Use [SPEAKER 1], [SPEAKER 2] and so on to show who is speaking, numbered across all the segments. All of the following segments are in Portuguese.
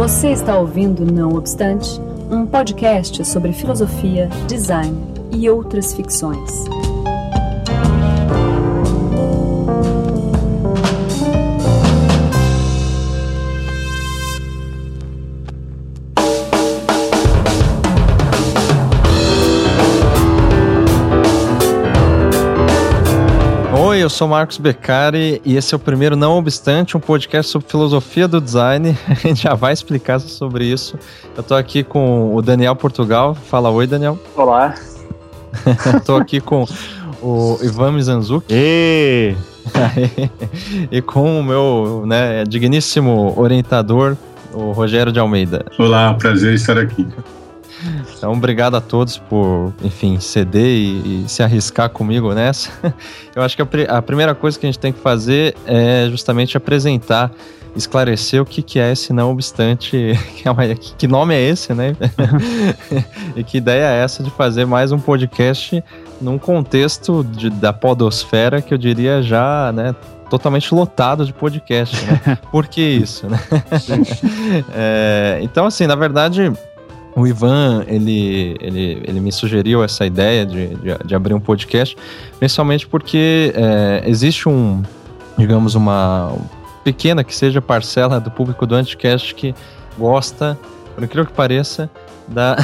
[SPEAKER 1] Você está ouvindo Não Obstante, um podcast sobre filosofia, design e outras ficções.
[SPEAKER 2] Sou Marcos Beccari e esse é o primeiro Não Obstante, um podcast sobre filosofia do design. A gente já vai explicar sobre isso. Eu tô aqui com o Daniel Portugal. Fala oi, Daniel.
[SPEAKER 3] Olá.
[SPEAKER 2] tô aqui com o Ivan Mizanzuki.
[SPEAKER 4] E...
[SPEAKER 2] e com o meu né, digníssimo orientador, o Rogério de Almeida.
[SPEAKER 5] Olá, prazer estar aqui.
[SPEAKER 2] Então, obrigado a todos por, enfim, ceder e, e, se arriscar comigo nessa. Eu acho que a, a, primeira coisa que a gente tem que fazer é justamente apresentar, esclarecer o que, que é esse não obstante, que, é uma, que nome é esse, né? e que ideia é essa de fazer mais um podcast num contexto de, da podosfera que eu diria já, né, totalmente lotado de podcast, né? Por que isso, né? é, então, assim, na verdade, o Ivan, ele, ele, ele me sugeriu essa ideia de, de, de abrir um podcast, principalmente porque é, existe um, digamos, uma pequena que seja parcela do público do Anticast que gosta, por incrível que pareça, da,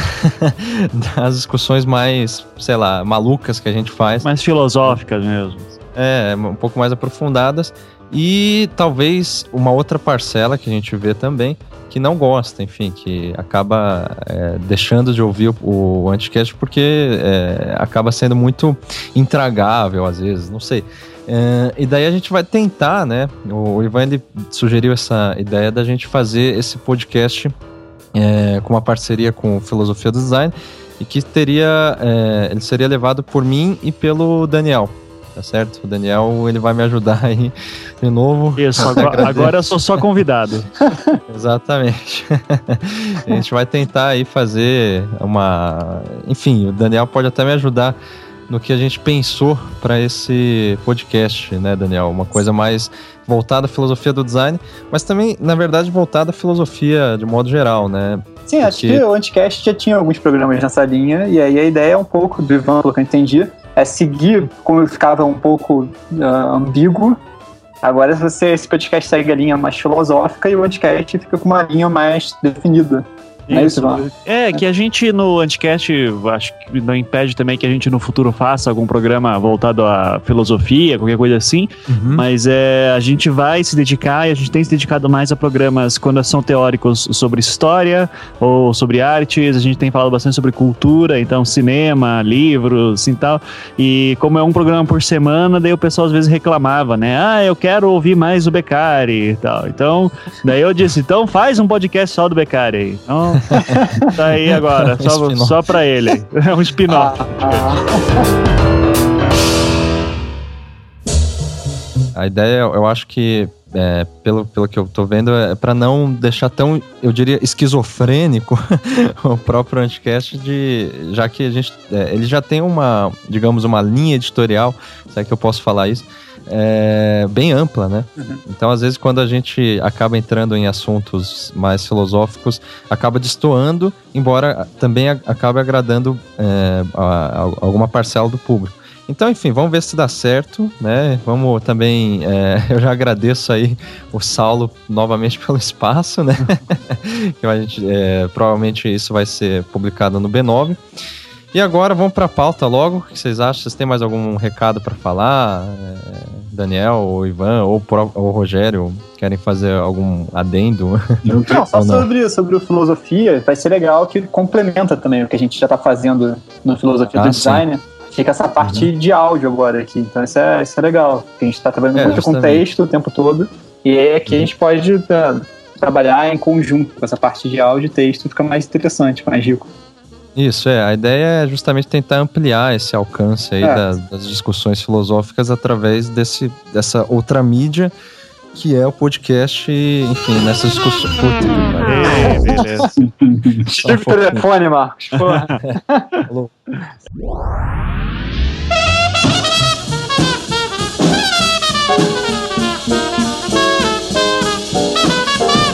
[SPEAKER 2] das discussões mais, sei lá, malucas que a gente faz.
[SPEAKER 4] Mais filosóficas mesmo.
[SPEAKER 2] É, um pouco mais aprofundadas. E talvez uma outra parcela que a gente vê também, que não gosta, enfim, que acaba é, deixando de ouvir o, o Anticast porque é, acaba sendo muito intragável às vezes, não sei. É, e daí a gente vai tentar, né? O Ivan ele sugeriu essa ideia da gente fazer esse podcast é, com uma parceria com Filosofia do Design e que teria, é, ele seria levado por mim e pelo Daniel tá certo? O Daniel, ele vai me ajudar aí de novo.
[SPEAKER 4] Isso, agora, agora eu sou só convidado.
[SPEAKER 2] Exatamente. a gente vai tentar aí fazer uma... Enfim, o Daniel pode até me ajudar no que a gente pensou para esse podcast, né, Daniel? Uma coisa mais voltada à filosofia do design, mas também, na verdade, voltada à filosofia de modo geral, né?
[SPEAKER 3] Sim, Porque... acho que o Anticast já tinha alguns programas nessa linha, e aí a ideia é um pouco, do Ivan, pelo que eu entendi, é seguir como ficava um pouco uh, ambíguo. Agora você, esse podcast segue a linha mais filosófica e o podcast fica com uma linha mais definida.
[SPEAKER 4] É isso, é, que a gente no Anticast, acho que não impede também que a gente no futuro faça algum programa voltado à filosofia, qualquer coisa assim, uhum. mas é, a gente vai se dedicar e a gente tem se dedicado mais a programas quando são teóricos sobre história ou sobre artes, a gente tem falado bastante sobre cultura, então cinema, livros e tal, e como é um programa por semana, daí o pessoal às vezes reclamava, né, ah, eu quero ouvir mais o Beccari e tal, então, daí eu disse, então faz um podcast só do Beccari então tá aí agora, só, só pra ele. É um spin-off.
[SPEAKER 2] A ideia, eu acho que, é, pelo, pelo que eu tô vendo, é para não deixar tão, eu diria, esquizofrênico o próprio Anticast, de, já que a gente, é, ele já tem uma, digamos, uma linha editorial, se é que eu posso falar isso, é, bem ampla, né? Uhum. Então, às vezes, quando a gente acaba entrando em assuntos mais filosóficos, acaba destoando, embora também acabe agradando é, a, a, alguma parcela do público. Então, enfim, vamos ver se dá certo, né? Vamos também. É, eu já agradeço aí o Saulo novamente pelo espaço, né? que a gente, é, provavelmente isso vai ser publicado no B9. E agora vamos para a pauta logo. O que vocês acham? Vocês têm mais algum recado para falar? É, Daniel, ou Ivan, ou o Rogério querem fazer algum adendo?
[SPEAKER 3] Não, só não? Sobre, sobre o filosofia, vai ser legal que complementa também o que a gente já está fazendo no filosofia ah, do design. Sim. Fica essa parte uhum. de áudio agora aqui. Então isso é, isso é legal. A gente está trabalhando é, muito com texto o tempo todo. E é aqui uhum. a gente pode uh, trabalhar em conjunto com essa parte de áudio e texto, fica mais interessante, mais rico.
[SPEAKER 2] Isso, é. A ideia é justamente tentar ampliar esse alcance aí é. das, das, discussões filosóficas através desse, dessa outra mídia que é o podcast, enfim, nessas discussões. Puta,
[SPEAKER 4] Ei, beleza.
[SPEAKER 3] Tira o telefone, Marcos. Porra.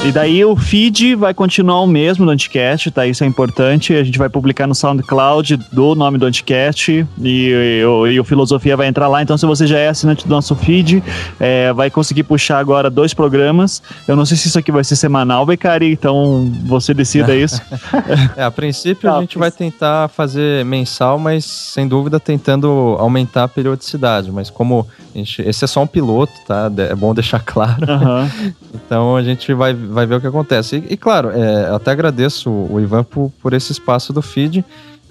[SPEAKER 4] e daí o feed vai continuar o mesmo do Anticast, tá? Isso é importante. A gente vai publicar no SoundCloud do nome do Anticast e, e, e o Filosofia vai entrar lá. Então, se você já é assinante do nosso feed, é, vai conseguir puxar agora dois programas. Eu não sei se isso aqui vai ser semanal, Becari, então você decida isso.
[SPEAKER 2] é, a princípio a gente vai tentar fazer mensal, mas sem dúvida tentando aumentar a periodicidade. Mas como gente, esse é só um piloto, tá? É bom deixar claro. Uhum. então a gente vai, vai ver o que acontece. E, e claro, é, eu até agradeço o Ivan por, por esse espaço do feed.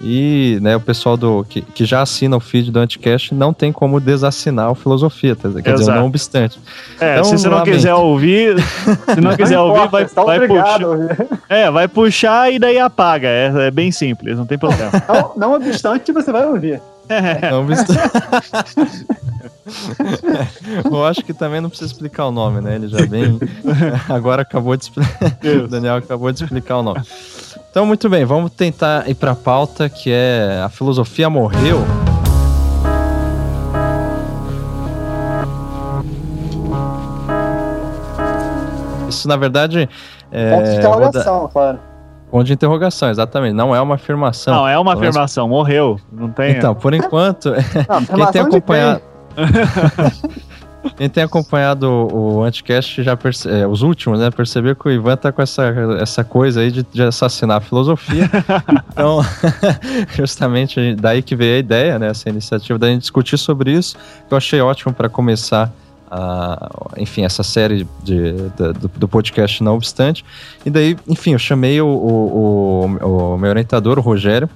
[SPEAKER 2] E né, o pessoal do que, que já assina o feed do Anticast não tem como desassinar o Filosofia, tá? quer Exato. dizer, não obstante.
[SPEAKER 4] É, então, se você não lamento. quiser ouvir, se não quiser não ouvir, vai, tá vai puxar. É, vai puxar e daí apaga. É, é bem simples, não tem problema.
[SPEAKER 3] Não, não obstante, você vai ouvir. É. Não obstante.
[SPEAKER 2] Eu acho que também não precisa explicar o nome, né? Ele já vem. Agora acabou de explicar. O Daniel acabou de explicar o nome. Então, muito bem, vamos tentar ir para a pauta que é a filosofia morreu. Isso, na verdade.
[SPEAKER 3] É, Ponto de interrogação, claro.
[SPEAKER 2] Ponto de interrogação, exatamente. Não é uma afirmação.
[SPEAKER 4] Não, é uma afirmação. Morreu. Não tem.
[SPEAKER 2] Então, por enquanto. Não, quem tem acompanhado. Quem tem acompanhado o Anticast já perce... é, os últimos, né? Percebeu que o Ivan tá com essa, essa coisa aí de, de assassinar a filosofia. então, justamente daí que veio a ideia, né? Essa iniciativa da gente discutir sobre isso, que eu achei ótimo para começar a, enfim, essa série de, de do, do, podcast Não Obstante. E daí, enfim, eu chamei o, o, o, o meu orientador, o Rogério,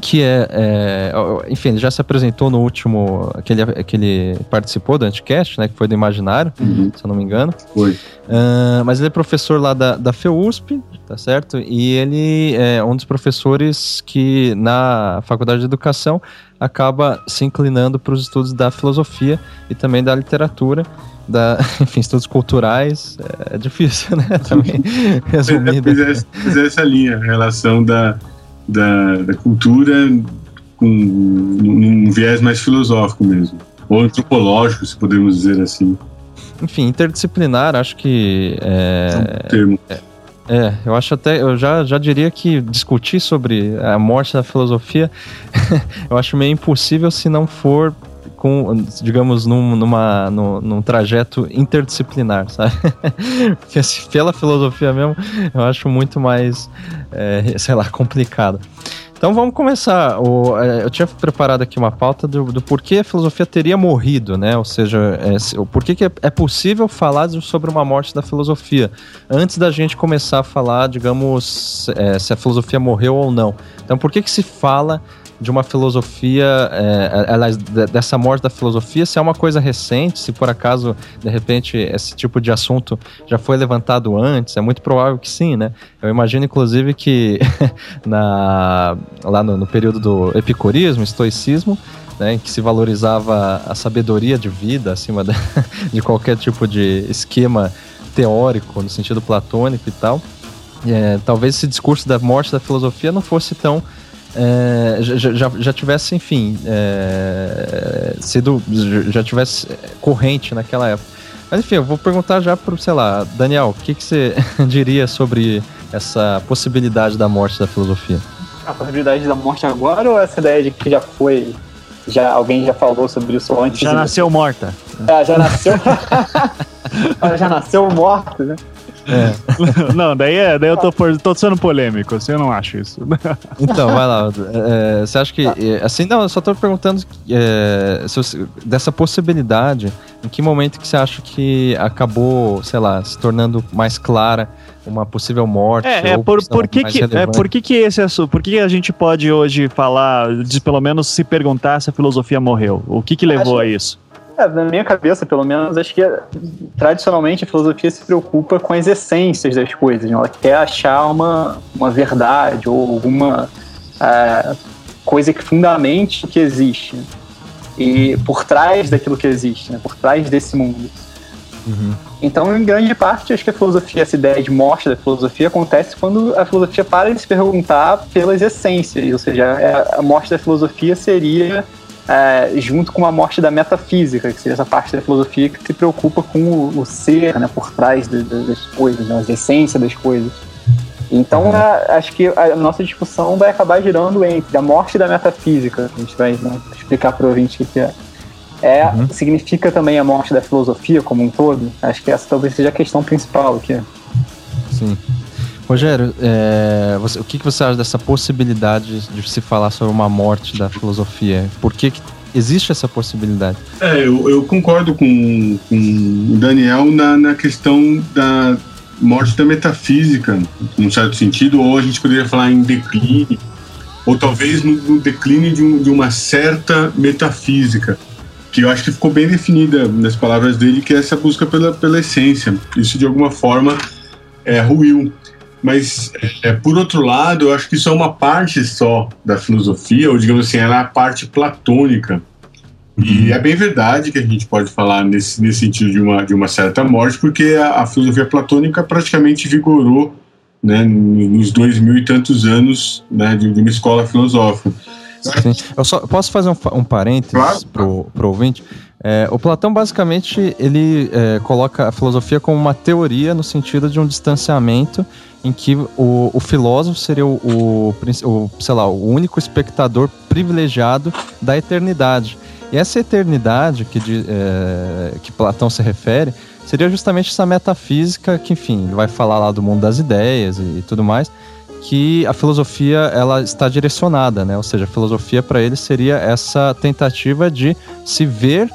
[SPEAKER 2] que é, é, enfim, ele já se apresentou no último, aquele, aquele participou do Anticast, né, que foi do Imaginário, uhum. se eu não me engano.
[SPEAKER 5] Foi.
[SPEAKER 2] Uh, mas ele é professor lá da, da FEUSP, tá certo? E ele é um dos professores que na Faculdade de Educação acaba se inclinando para os estudos da filosofia e também da literatura, da, enfim, estudos culturais, é, é difícil, né, também.
[SPEAKER 5] Mas é, essa linha, relação da da, da cultura com um viés mais filosófico mesmo, ou antropológico, se podemos dizer assim.
[SPEAKER 2] Enfim, interdisciplinar, acho que é, é um termo. É, é, eu acho até, eu já, já diria que discutir sobre a morte da filosofia, eu acho meio impossível se não for com, digamos, num, numa, num, num trajeto interdisciplinar, sabe? Porque assim, pela filosofia mesmo, eu acho muito mais, é, sei lá, complicado. Então vamos começar. O, é, eu tinha preparado aqui uma pauta do, do porquê a filosofia teria morrido, né? Ou seja, é, o porquê que é, é possível falar sobre uma morte da filosofia antes da gente começar a falar, digamos, é, se a filosofia morreu ou não. Então por que que se fala de uma filosofia, é, é, dessa morte da filosofia, se é uma coisa recente, se por acaso, de repente, esse tipo de assunto já foi levantado antes, é muito provável que sim, né? Eu imagino, inclusive, que na, lá no, no período do epicurismo, estoicismo, né, em que se valorizava a sabedoria de vida acima de, de qualquer tipo de esquema teórico, no sentido platônico e tal. É, talvez esse discurso da morte da filosofia não fosse tão é, já, já, já, tivesse, enfim, é, sido, já tivesse corrente naquela época. Mas enfim, eu vou perguntar já para, sei lá, Daniel, o que, que você diria sobre essa possibilidade da morte da filosofia?
[SPEAKER 3] A possibilidade da morte agora ou essa ideia de que já foi, já alguém já falou sobre isso antes?
[SPEAKER 4] Já nasceu morta.
[SPEAKER 3] É, já nasceu. já nasceu morta, né?
[SPEAKER 4] É. não, daí, é, daí eu tô, tô sendo polêmico, assim, eu não acho isso.
[SPEAKER 2] então, vai lá. É, você acha que. É, assim, não, eu só tô perguntando é, você, dessa possibilidade, em que momento que você acha que acabou, sei lá, se tornando mais clara uma possível morte?
[SPEAKER 4] É, é por, por que, que, é, por que que esse assunto, por que a gente pode hoje falar, de pelo menos se perguntar se a filosofia morreu? O que que levou a isso?
[SPEAKER 3] É, na minha cabeça, pelo menos, acho que tradicionalmente a filosofia se preocupa com as essências das coisas. Né? Ela quer achar uma, uma verdade ou alguma é, coisa que fundamente que existe. E por trás daquilo que existe, né? por trás desse mundo. Uhum. Então, em grande parte, acho que a filosofia, essa ideia de morte da filosofia, acontece quando a filosofia para de se perguntar pelas essências. Ou seja, é, a morte da filosofia seria é, junto com a morte da metafísica, que seria essa parte da filosofia que se preocupa com o, o ser, né, por trás de, de, das coisas, né, a essência das coisas. Então, a, acho que a nossa discussão vai acabar girando entre a morte da metafísica, a gente vai né, explicar para o ouvinte o que é. É, uhum. Significa também a morte da filosofia como um todo? Acho que essa talvez seja a questão principal aqui.
[SPEAKER 2] Sim. Rogério, é, você, o que, que você acha dessa possibilidade de se falar sobre uma morte da filosofia? Por que, que existe essa possibilidade?
[SPEAKER 5] É, eu, eu concordo com, com o Daniel na, na questão da morte da metafísica, num certo sentido, ou a gente poderia falar em declínio, ou talvez no, no declínio de, um, de uma certa metafísica que eu acho que ficou bem definida nas palavras dele, que é essa busca pela, pela essência. Isso de alguma forma é ruim. Mas, é, por outro lado, eu acho que isso é uma parte só da filosofia, ou digamos assim, ela é a parte platônica. E uhum. é bem verdade que a gente pode falar nesse, nesse sentido de uma, de uma certa morte, porque a, a filosofia platônica praticamente vigorou né, nos dois mil e tantos anos né, de, de uma escola filosófica.
[SPEAKER 2] Sim. Eu só posso fazer um, um parênteses claro. pro, pro ouvinte? É, o Platão basicamente ele é, coloca a filosofia como uma teoria no sentido de um distanciamento em que o, o filósofo seria o, o, o, sei lá, o único espectador privilegiado da eternidade. E essa eternidade que, de, é, que Platão se refere seria justamente essa metafísica que, enfim, ele vai falar lá do mundo das ideias e, e tudo mais, que a filosofia ela está direcionada, né? Ou seja, a filosofia para ele seria essa tentativa de se ver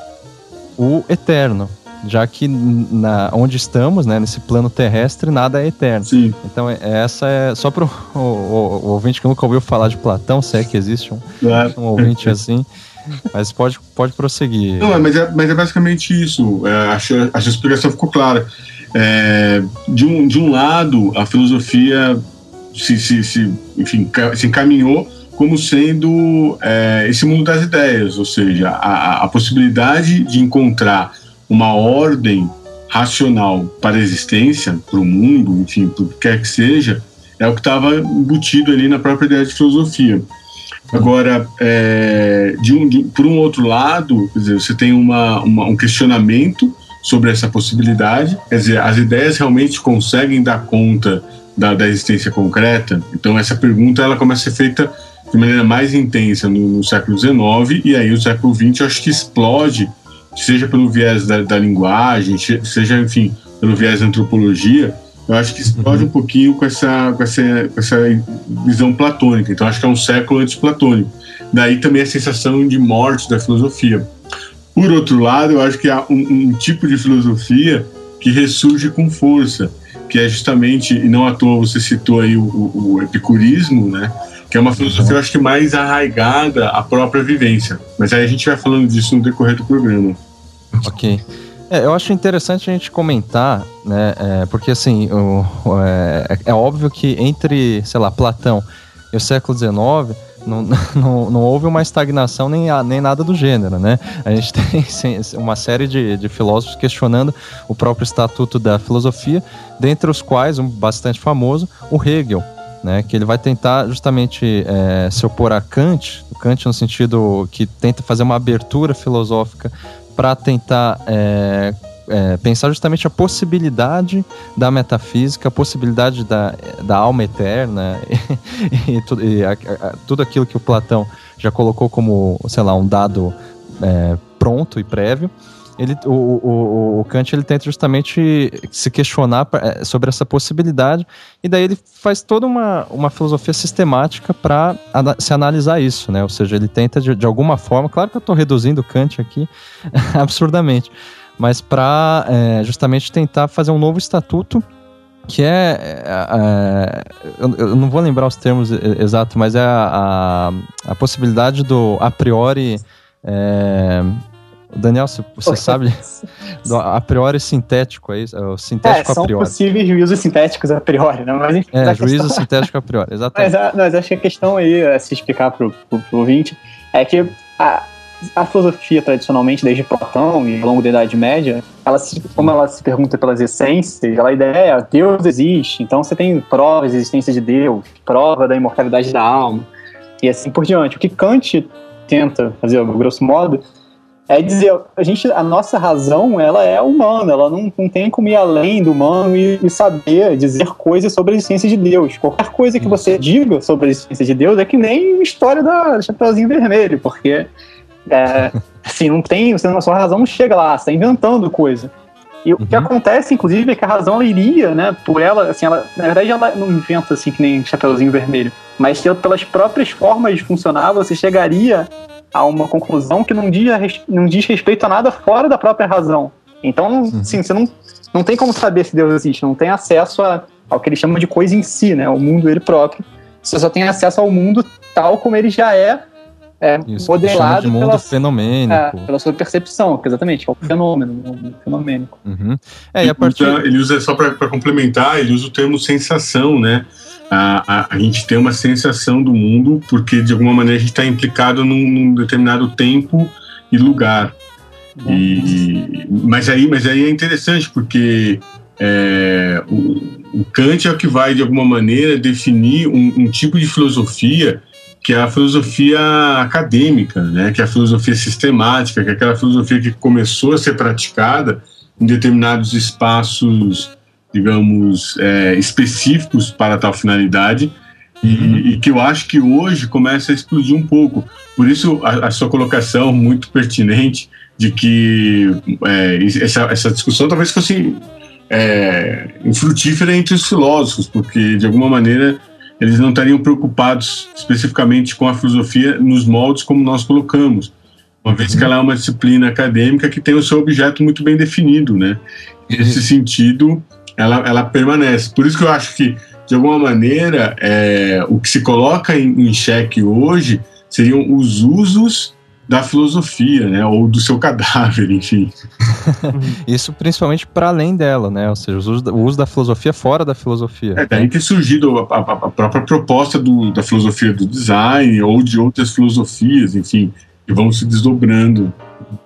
[SPEAKER 2] o eterno, já que na, onde estamos, né, nesse plano terrestre, nada é eterno.
[SPEAKER 5] Sim.
[SPEAKER 2] Então, é, essa é só para o, o, o, ouvinte que nunca ouviu falar de Platão, se é que existe um, claro. um ouvinte assim. Mas pode, pode prosseguir.
[SPEAKER 5] Não, mas é, mas é basicamente isso. É, acho, a explicação ficou clara. É, de, um, de um lado, a filosofia se, se, se, enfim, se encaminhou como sendo é, esse mundo das ideias, ou seja, a, a possibilidade de encontrar uma ordem racional para a existência, para o mundo, enfim, para o que quer que seja, é o que estava embutido ali na própria ideia de filosofia. Agora, é, de um, de, por um outro lado, dizer, você tem uma, uma, um questionamento sobre essa possibilidade, quer dizer, as ideias realmente conseguem dar conta da, da existência concreta? Então, essa pergunta ela começa a ser feita de maneira mais intensa no, no século XIX, e aí o século XX eu acho que explode seja pelo viés da, da linguagem, seja, enfim, pelo viés da antropologia, eu acho que explode uhum. um pouquinho com essa, com, essa, com essa visão platônica. Então, acho que é um século antes platônico. Daí também a sensação de morte da filosofia. Por outro lado, eu acho que há um, um tipo de filosofia que ressurge com força, que é justamente, e não à toa você citou aí o, o, o epicurismo, né? Que é uma filosofia, eu acho que mais arraigada à própria vivência. Mas aí a gente vai falando disso no decorrer do programa.
[SPEAKER 2] Ok. É, eu acho interessante a gente comentar, né? É, porque assim, o, o, é, é, óbvio que entre, sei lá, Platão e o século XIX não, não, não houve uma estagnação nem, nem nada do gênero, né? A gente tem uma série de, de filósofos questionando o próprio estatuto da filosofia, dentre os quais, um bastante famoso, o Hegel, né, que ele vai tentar justamente é, se opor a Kant, Kant no sentido que tenta fazer uma abertura filosófica para tentar é, é, pensar justamente a possibilidade da metafísica, a possibilidade da, da alma eterna e, e, tudo, e a, a, tudo aquilo que o Platão já colocou como, sei lá, um dado é, pronto e prévio ele, o, o, o, Kant ele tenta justamente se questionar é, sobre essa possibilidade e daí ele faz toda uma, uma filosofia sistemática para se analisar isso, né? Ou seja, ele tenta de, de alguma forma, claro que eu estou reduzindo Kant aqui absurdamente, mas para é, justamente tentar fazer um novo estatuto que é, é, é eu, não vou lembrar os termos exatos, mas é a, a, a possibilidade do a priori é, Daniel, você sabe do a priori sintético, é isso? É o sintético é,
[SPEAKER 3] são
[SPEAKER 2] a priori.
[SPEAKER 3] possíveis juízos sintéticos a priori, né? Mas,
[SPEAKER 2] é, juízo questão... sintético a priori, exatamente.
[SPEAKER 3] Mas, mas, acho que a questão aí, a se explicar para o ouvinte, é que a, a filosofia tradicionalmente, desde Platão e ao longo da Idade Média, ela se, como ela se pergunta pelas essências, ela, a ideia é Deus existe, então você tem provas da existência de Deus, prova da imortalidade da alma, e assim por diante. O que Kant tenta fazer, grosso modo, é dizer, a gente, a nossa razão, ela é humana, ela não, não tem como ir além do humano e, e saber dizer coisas sobre a existência de Deus. Qualquer coisa que você diga sobre a existência de Deus é que nem a história da Chapeuzinho Vermelho, porque é, assim, não tem, você na sua razão não chega lá, você está inventando coisa. E uhum. o que uhum. acontece, inclusive, é que a razão ela iria, né, por ela, assim, ela, na verdade ela não inventa assim que nem Chapeuzinho Vermelho, mas pelas próprias formas de funcionar, você chegaria a uma conclusão que não diz, não diz respeito a nada fora da própria razão. Então, uhum. sim, você não, não tem como saber se Deus existe, não tem acesso a, ao que ele chama de coisa em si, né, o mundo ele próprio. Você só tem acesso ao mundo tal como ele já é, é
[SPEAKER 2] Isso, modelado mundo pela, fenomênico. É,
[SPEAKER 3] pela sua percepção, exatamente, é o fenômeno, o fenomênico.
[SPEAKER 5] Uhum. É, e a partir... Ele usa, só para complementar, ele usa o termo sensação, né? A, a, a, gente tem uma sensação do mundo porque de alguma maneira a gente está implicado num, num, determinado tempo e lugar. E, mas aí, mas aí é interessante porque é, o, o, Kant é o que vai de alguma maneira definir um, um, tipo de filosofia que é a filosofia acadêmica, né? Que é a filosofia sistemática, que é aquela filosofia que começou a ser praticada em determinados espaços digamos, é, específicos para tal finalidade e, uhum. e, que eu acho que hoje começa a explodir um pouco. Por isso, a, a sua colocação muito pertinente de que é, essa, essa discussão talvez fosse é, infrutífera entre os filósofos, porque de alguma maneira eles não estariam preocupados especificamente com a filosofia nos moldes como nós colocamos, uma vez que uhum. ela é uma disciplina acadêmica que tem o seu objeto muito bem definido, né? Nesse uhum. sentido, ela, ela permanece. Por isso que eu acho que, de alguma maneira, é, o que se coloca em, em xeque hoje seriam os usos da filosofia, né, ou do seu cadáver, enfim.
[SPEAKER 2] Isso principalmente para além dela, né, ou seja, o uso, da, filosofia fora da filosofia.
[SPEAKER 5] É daí que surgiu a, a, a própria proposta do, da filosofia do design ou de outras filosofias, enfim, que vão se desdobrando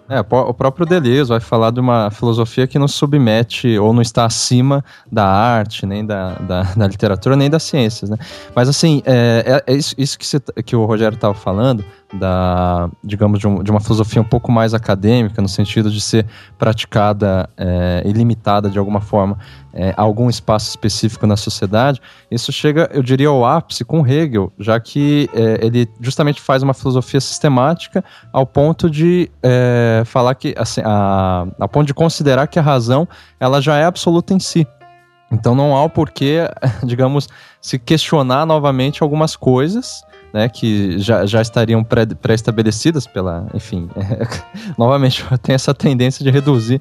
[SPEAKER 2] é, o próprio Deleuze vai falar de uma filosofia que não submete ou não está acima da arte, nem da, da, da literatura, nem das ciências, né? Mas, assim, é, é, é isso, isso que, você, que o Rogério estava falando, da, digamos, de, um, de, uma filosofia um pouco mais acadêmica, no sentido de ser praticada é, e limitada de alguma forma é, a algum espaço específico na sociedade, isso chega, eu diria, ao ápice com Hegel, já que é, ele justamente faz uma filosofia sistemática ao ponto de é, falar que, assim, a, a ponto de considerar que a razão ela já é absoluta em si. Então não há o porquê, digamos, se questionar novamente algumas coisas né, que já, já estariam pré-estabelecidas pré pela, enfim, é, novamente tem essa tendência de reduzir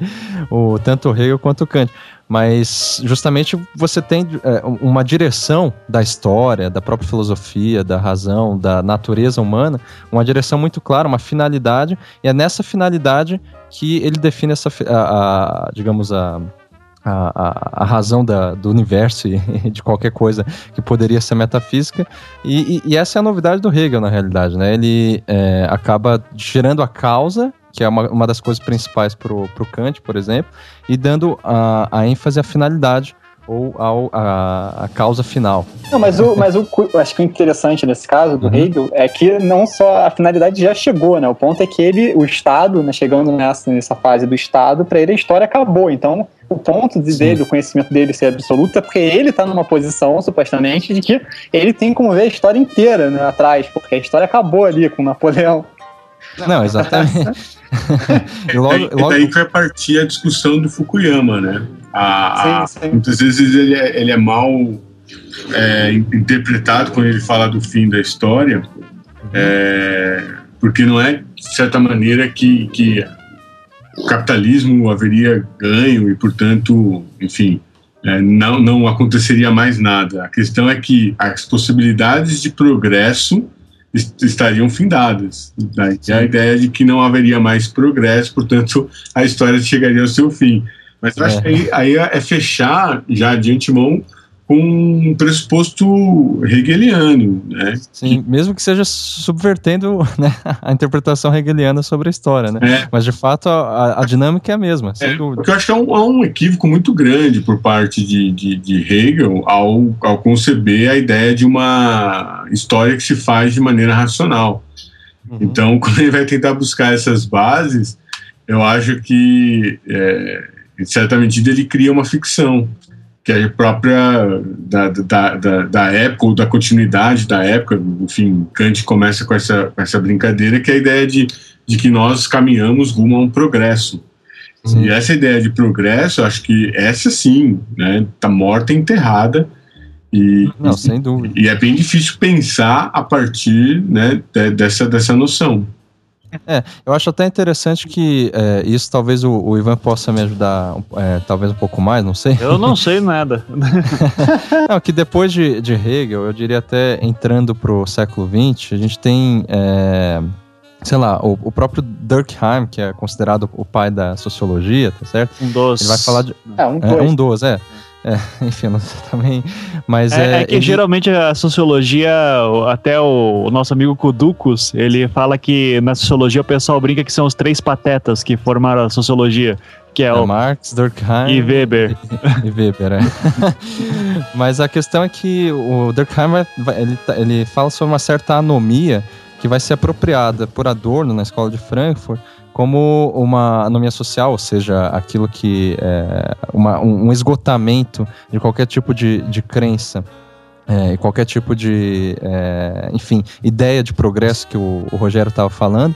[SPEAKER 2] o tanto o Hegel quanto o Kant, mas justamente você tem é, uma direção da história, da própria filosofia, da razão, da natureza humana, uma direção muito clara, uma finalidade, e é nessa finalidade que ele define essa, a, a digamos, a a, a, razão da, do universo e de qualquer coisa que poderia ser metafísica. E, e, e, essa é a novidade do Hegel, na realidade. Né? Ele é, acaba gerando a causa, que é uma, uma das coisas principais para o Kant, por exemplo, e dando a, a ênfase à finalidade ou ao, a, a causa final.
[SPEAKER 3] Não, mas o, mas o acho que o interessante nesse caso do uhum. Hegel é que não só a finalidade já chegou, né? O ponto é que ele, o Estado, né, chegando nessa, nessa fase do Estado, para ele a história acabou. Então, o ponto de dele, o conhecimento dele ser absoluto é porque ele está numa posição, supostamente, de que ele tem como ver a história inteira né, atrás, porque a história acabou ali com Napoleão.
[SPEAKER 2] Não, exatamente.
[SPEAKER 5] e logo, é, logo... daí que vai partir a discussão do Fukuyama, né? A, a, sim, sim. Muitas vezes ele é, ele é mal é, interpretado quando ele fala do fim da história, é, porque não é, de certa maneira, que, que o capitalismo haveria ganho e, portanto, enfim, é, não, não aconteceria mais nada. A questão é que as possibilidades de progresso estariam findadas. Né? A ideia de que não haveria mais progresso, portanto, a história chegaria ao seu fim. Mas eu é. acho que aí, aí é fechar já de antemão com um pressuposto hegeliano, né?
[SPEAKER 2] Sim, que... mesmo que seja subvertendo né, a interpretação hegeliana sobre a história, né? É. Mas de fato a, a, dinâmica é a mesma, sem é, dúvida.
[SPEAKER 5] Porque eu acho que há um, há um, equívoco muito grande por parte de, de, de Hegel ao, ao conceber a ideia de uma história que se faz de maneira racional. Uhum. Então, quando ele vai tentar buscar essas bases, eu acho que, é, em certa medida, ele cria uma ficção que é própria da, da, da, da, época ou da continuidade da época. Enfim, Kant começa com essa, com essa brincadeira, que é a ideia de, de que nós caminhamos rumo a um progresso. Sim. E essa ideia de progresso, acho que essa sim, né, tá morta e enterrada. E,
[SPEAKER 2] Não, sem dúvida.
[SPEAKER 5] E é bem difícil pensar a partir né, dessa, dessa noção.
[SPEAKER 2] É, eu acho até interessante que é, isso talvez o, o, Ivan possa me ajudar é, talvez um pouco mais, não sei.
[SPEAKER 4] Eu não sei nada.
[SPEAKER 2] não, que depois de, de, Hegel, eu diria até entrando para o século XX, a gente tem, é, sei lá, o, o, próprio Durkheim, que é considerado o pai da sociologia, tá certo?
[SPEAKER 4] Um dos.
[SPEAKER 2] Ele vai falar de.
[SPEAKER 3] É, um, é,
[SPEAKER 2] um dos, é. É, enfim, não sei também. Mas
[SPEAKER 4] é, é, é que ele... geralmente a sociologia, até o, nosso amigo Kudukus, ele fala que na sociologia o pessoal brinca que são os três patetas que formaram a sociologia. Que é, é o
[SPEAKER 2] Marx, Durkheim
[SPEAKER 4] e Weber.
[SPEAKER 2] E, e Weber, é. Mas a questão é que o Durkheim ele, tá, ele fala sobre uma certa anomia que vai ser apropriada por Adorno na escola de Frankfurt como uma anomia social, ou seja, aquilo que é uma, um, esgotamento de qualquer tipo de, de crença. É, qualquer tipo de, é, enfim, ideia de progresso que o, o Rogério estava falando,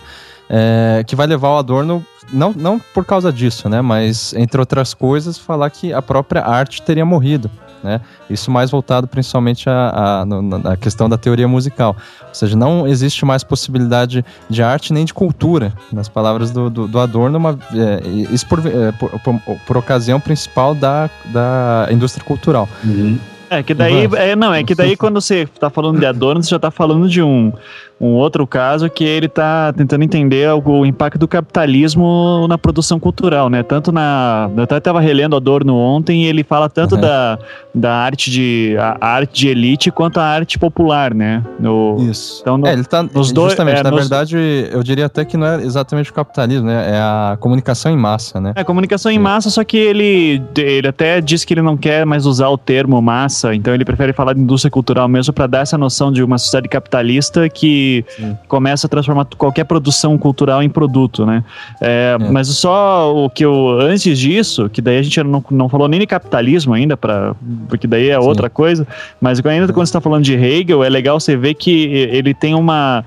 [SPEAKER 2] é, que vai levar o Adorno, não, não por causa disso, né, mas entre outras coisas, falar que a própria arte teria morrido. Né? Isso mais voltado principalmente à, à, questão da teoria musical. Ou seja, não existe mais possibilidade de arte nem de cultura, nas palavras do, do, do Adorno, uma, é, isso por, é, por, por, por, ocasião principal da, da indústria cultural.
[SPEAKER 4] Uhum. É, que daí. É, não, é que daí quando você está falando de Adorno, você já está falando de um, um outro caso que ele está tentando entender o, impacto do capitalismo na produção cultural, né? Tanto na. Eu até estava relendo Adorno ontem e ele fala tanto uhum. da, da arte de. Arte de elite quanto a arte popular, né?
[SPEAKER 2] No, Isso. Então, no, é, ele tá. Nos dois, é, na nos... verdade, eu diria até que não é exatamente o capitalismo, né? É a comunicação em massa, né?
[SPEAKER 4] É, comunicação em massa, só que ele, ele até diz que ele não quer mais usar o termo massa, então ele prefere falar de indústria cultural mesmo para dar essa noção de uma sociedade capitalista que Sim. começa a transformar qualquer produção cultural em produto, né? É, é. Mas só o que eu, antes disso, que daí a gente não, não falou nem de capitalismo ainda, pra, porque daí é Sim. outra coisa, mas ainda quando você está falando de Hegel, é legal você ver que ele tem uma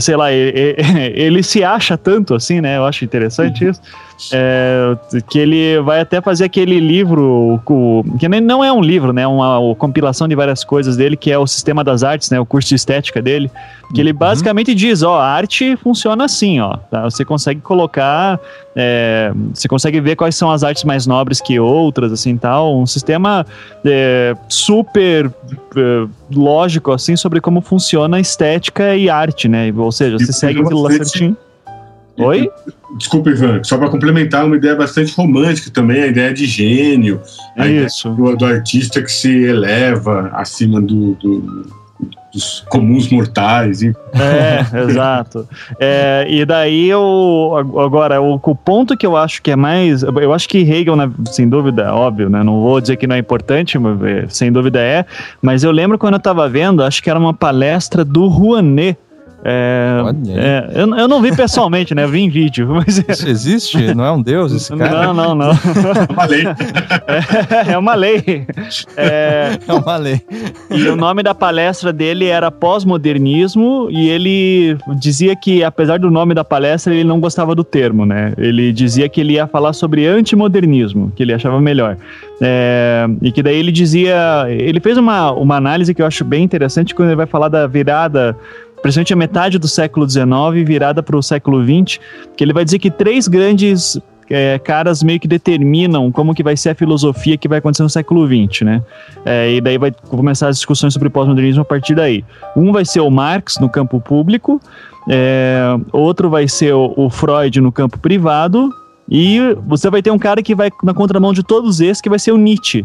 [SPEAKER 4] sei lá, ele se acha tanto assim, né? Eu acho interessante uhum. isso. É, que ele vai até fazer aquele livro, que não é um livro, né? Uma, uma compilação de várias coisas dele, que é o Sistema das Artes, né? O curso de estética dele. Que ele uhum. basicamente uhum. diz, ó, a arte funciona assim, ó. Tá? Você consegue colocar, é, você consegue ver quais são as artes mais nobres que outras, assim, tal. Um sistema é, super é, lógico, assim, sobre como funciona a estética e arte, né? Ou seja, você segue aquilo lá certinho. Oi?
[SPEAKER 5] Desculpa, Ivan, só para complementar, uma ideia bastante romântica também, a ideia de gênio, a
[SPEAKER 4] Isso.
[SPEAKER 5] ideia do, do, artista que se eleva acima do, do dos comuns mortais.
[SPEAKER 4] É, exato. É, e daí eu agora o, o, ponto que eu acho que é mais, eu acho que Hegel, né, sem dúvida, é óbvio, né? Não vou dizer que não é importante, mas é, sem dúvida é. Mas eu lembro quando eu estava vendo, acho que era uma palestra do Rouanet é, é, eu, eu não vi pessoalmente, né? Eu vi em vídeo. Mas.
[SPEAKER 2] Isso existe? Não é um deus esse cara?
[SPEAKER 4] Não, não, não.
[SPEAKER 5] É uma lei.
[SPEAKER 4] É, é uma lei.
[SPEAKER 2] É, é uma lei.
[SPEAKER 4] E o nome da palestra dele era Pós-Modernismo e ele dizia que, apesar do nome da palestra, ele não gostava do termo, né? Ele dizia que ele ia falar sobre antimodernismo, que ele achava melhor. É, e que daí ele dizia... Ele fez uma, uma análise que eu acho bem interessante quando ele vai falar da virada principalmente a metade do século XIX virada para o século XX, que ele vai dizer que três grandes é, caras meio que determinam como que vai ser a filosofia que vai acontecer no século XX, né? É, e daí vai começar as discussões sobre pós-modernismo a partir daí. Um vai ser o Marx no campo público, é, outro vai ser o, o Freud no campo privado, e você vai ter um cara que vai na contramão de todos esses, que vai ser o Nietzsche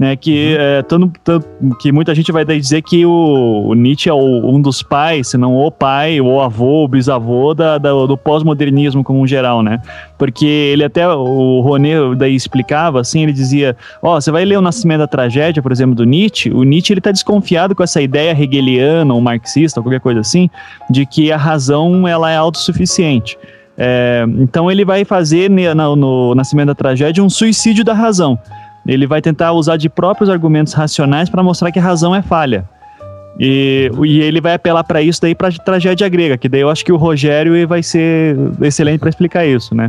[SPEAKER 4] né? Que, uhum. é, tanto, tanto, que muita gente vai dizer que o, o Nietzsche é o, um dos pais, se não o pai, o avô, o bisavô da, da do pós-modernismo como geral, né? Porque ele até, o Roné daí explicava, assim, ele dizia, ó, oh, você vai ler o Nascimento da Tragédia, por exemplo, do Nietzsche, o Nietzsche ele tá desconfiado com essa ideia hegeliana ou marxista, ou qualquer coisa assim, de que a razão ela é autossuficiente. É, então ele vai fazer no, no Nascimento da Tragédia um suicídio da razão. Ele vai tentar usar de próprios argumentos racionais para mostrar que a razão é falha. E, e ele vai apelar para isso daí para tragédia grega, que daí eu acho que o Rogério vai ser excelente para explicar isso, né?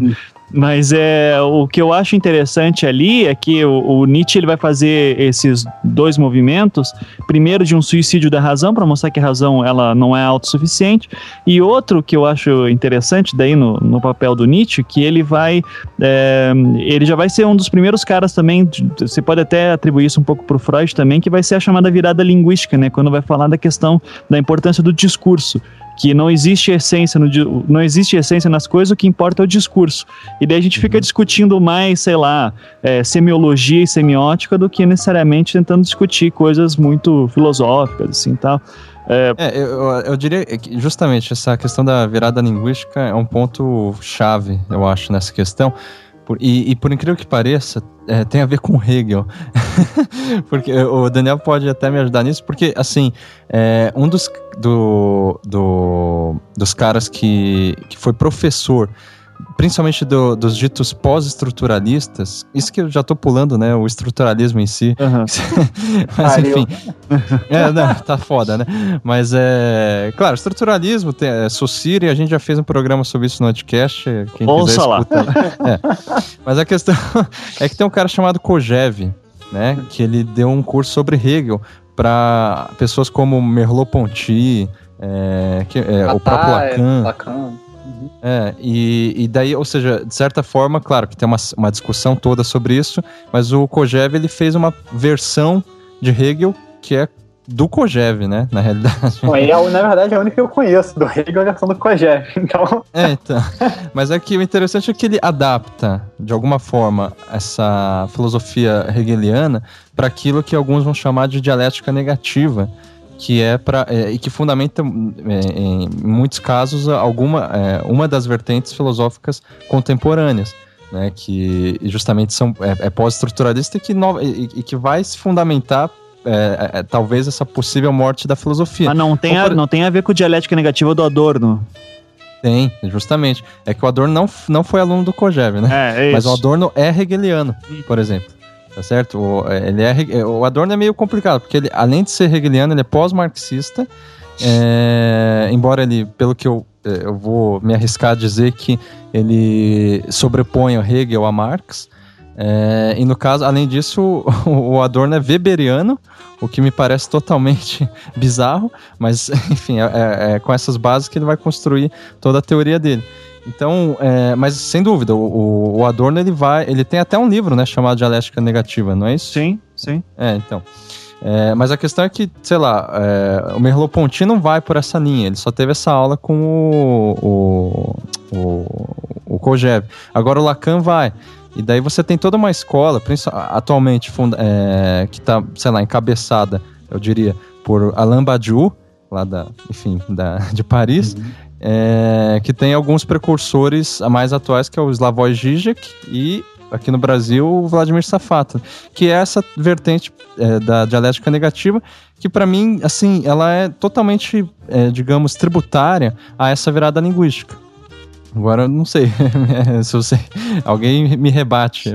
[SPEAKER 4] Mas é o que eu acho interessante ali é que o, o, Nietzsche ele vai fazer esses dois movimentos, primeiro de um suicídio da razão para mostrar que a razão ela não é autossuficiente, e outro que eu acho interessante daí no, no papel do Nietzsche, que ele vai é, ele já vai ser um dos primeiros caras também, você pode até atribuir isso um pouco para o Freud também, que vai ser a chamada virada linguística, né? Quando vai falar da questão da importância do discurso que não existe essência no, não existe essência nas coisas, o que importa é o discurso. E daí a gente fica uhum. discutindo mais, sei lá, é, semiologia e semiótica do que necessariamente tentando discutir coisas muito filosóficas, assim, tal.
[SPEAKER 2] É, é eu, eu, diria que justamente essa questão da virada linguística é um ponto chave, eu acho, nessa questão, e, e, por incrível que pareça, é, tem a ver com Hegel. porque o Daniel pode até me ajudar nisso, porque, assim, é, um dos, do, do, dos caras que, que foi professor principalmente do, dos ditos pós-estruturalistas, isso que eu já tô pulando, né? O estruturalismo em si. Uhum. Mas enfim. é, não, tá foda, né? Mas é. Claro, estruturalismo, tem, é, a gente já fez um programa sobre isso no podcast. Quem
[SPEAKER 4] Ouça quiser lá.
[SPEAKER 2] É. Mas a questão é que tem um cara chamado Kojev, né? Que ele deu um curso sobre Hegel para pessoas como Merleau-Ponty, é, que, é, o próprio Lacan. Lacan. É, e, e daí, ou seja, de certa forma, claro que tem uma, uma discussão toda sobre isso, mas o Kojev ele fez uma versão de Hegel que é do Kojev, né? Na realidade.
[SPEAKER 3] Bom, é, na verdade, é a única que eu conheço do Hegel é a versão do Kojev. Então.
[SPEAKER 2] É, então. Mas é que o interessante é que ele adapta, de alguma forma, essa filosofia hegeliana para aquilo que alguns vão chamar de dialética negativa que é para é, e que fundamenta é, em muitos casos alguma é, uma das vertentes filosóficas contemporâneas né que justamente são é, é pós-estruturalista e que e, e, que vai se fundamentar é, é, talvez essa possível morte da filosofia.
[SPEAKER 4] Mas não tem, a, não tem a ver com dialética negativa do Adorno.
[SPEAKER 2] Tem, justamente. É que o Adorno não, não foi aluno do Kojev, né? É, Mas o Adorno é hegeliano, por exemplo. Tá certo? O, é, ele é, é, o Adorno é meio complicado, porque ele, além de ser hegeliano, ele é pós-marxista. É, embora ele, pelo que eu, é, eu vou me arriscar a dizer que ele sobrepõe o Hegel a Marx. É, e no caso, além disso, o Adorno é weberiano, o que me parece totalmente bizarro, mas enfim, é, é, com essas bases que ele vai construir toda a teoria dele. Então, é, mas sem dúvida, o, o, Adorno ele vai, ele tem até um livro, né, chamado Dialética Negativa, não é isso?
[SPEAKER 4] Sim, sim.
[SPEAKER 2] É, então. É, mas a questão é que, sei lá, é, o Merleau-Ponty não vai por essa linha, ele só teve essa aula com o, o, o, o Kojev. Agora o Lacan vai. E daí você tem toda uma escola, atualmente, é, que está, sei lá, encabeçada, eu diria, por Alain Badiou, lá da, enfim, da, de Paris, uhum é, que tem alguns precursores mais atuais, que é o Slavoj Žižek e aqui no Brasil o Vladimir Safato, que é essa vertente é, da dialética negativa, que para mim, assim, ela é totalmente, é, digamos, tributária a essa virada linguística. Agora, não sei se você. Alguém me rebate.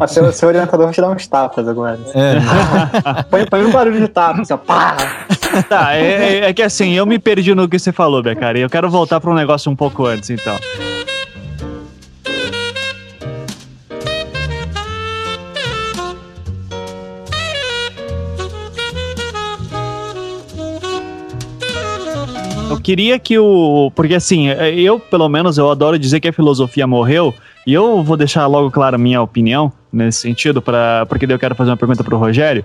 [SPEAKER 3] o seu, seu orientador vai te dar uns tapas agora. É. põe, põe um barulho de tapa, assim, ó, pá!
[SPEAKER 4] Tá, é, é, é, que assim, eu me perdi no que você falou, Becari. Eu quero voltar para um negócio um pouco antes, então. Queria que o. Porque assim, eu, pelo menos, eu adoro dizer que a filosofia morreu. E eu vou deixar logo claro a minha opinião nesse sentido, pra, porque daí eu quero fazer uma pergunta para o Rogério.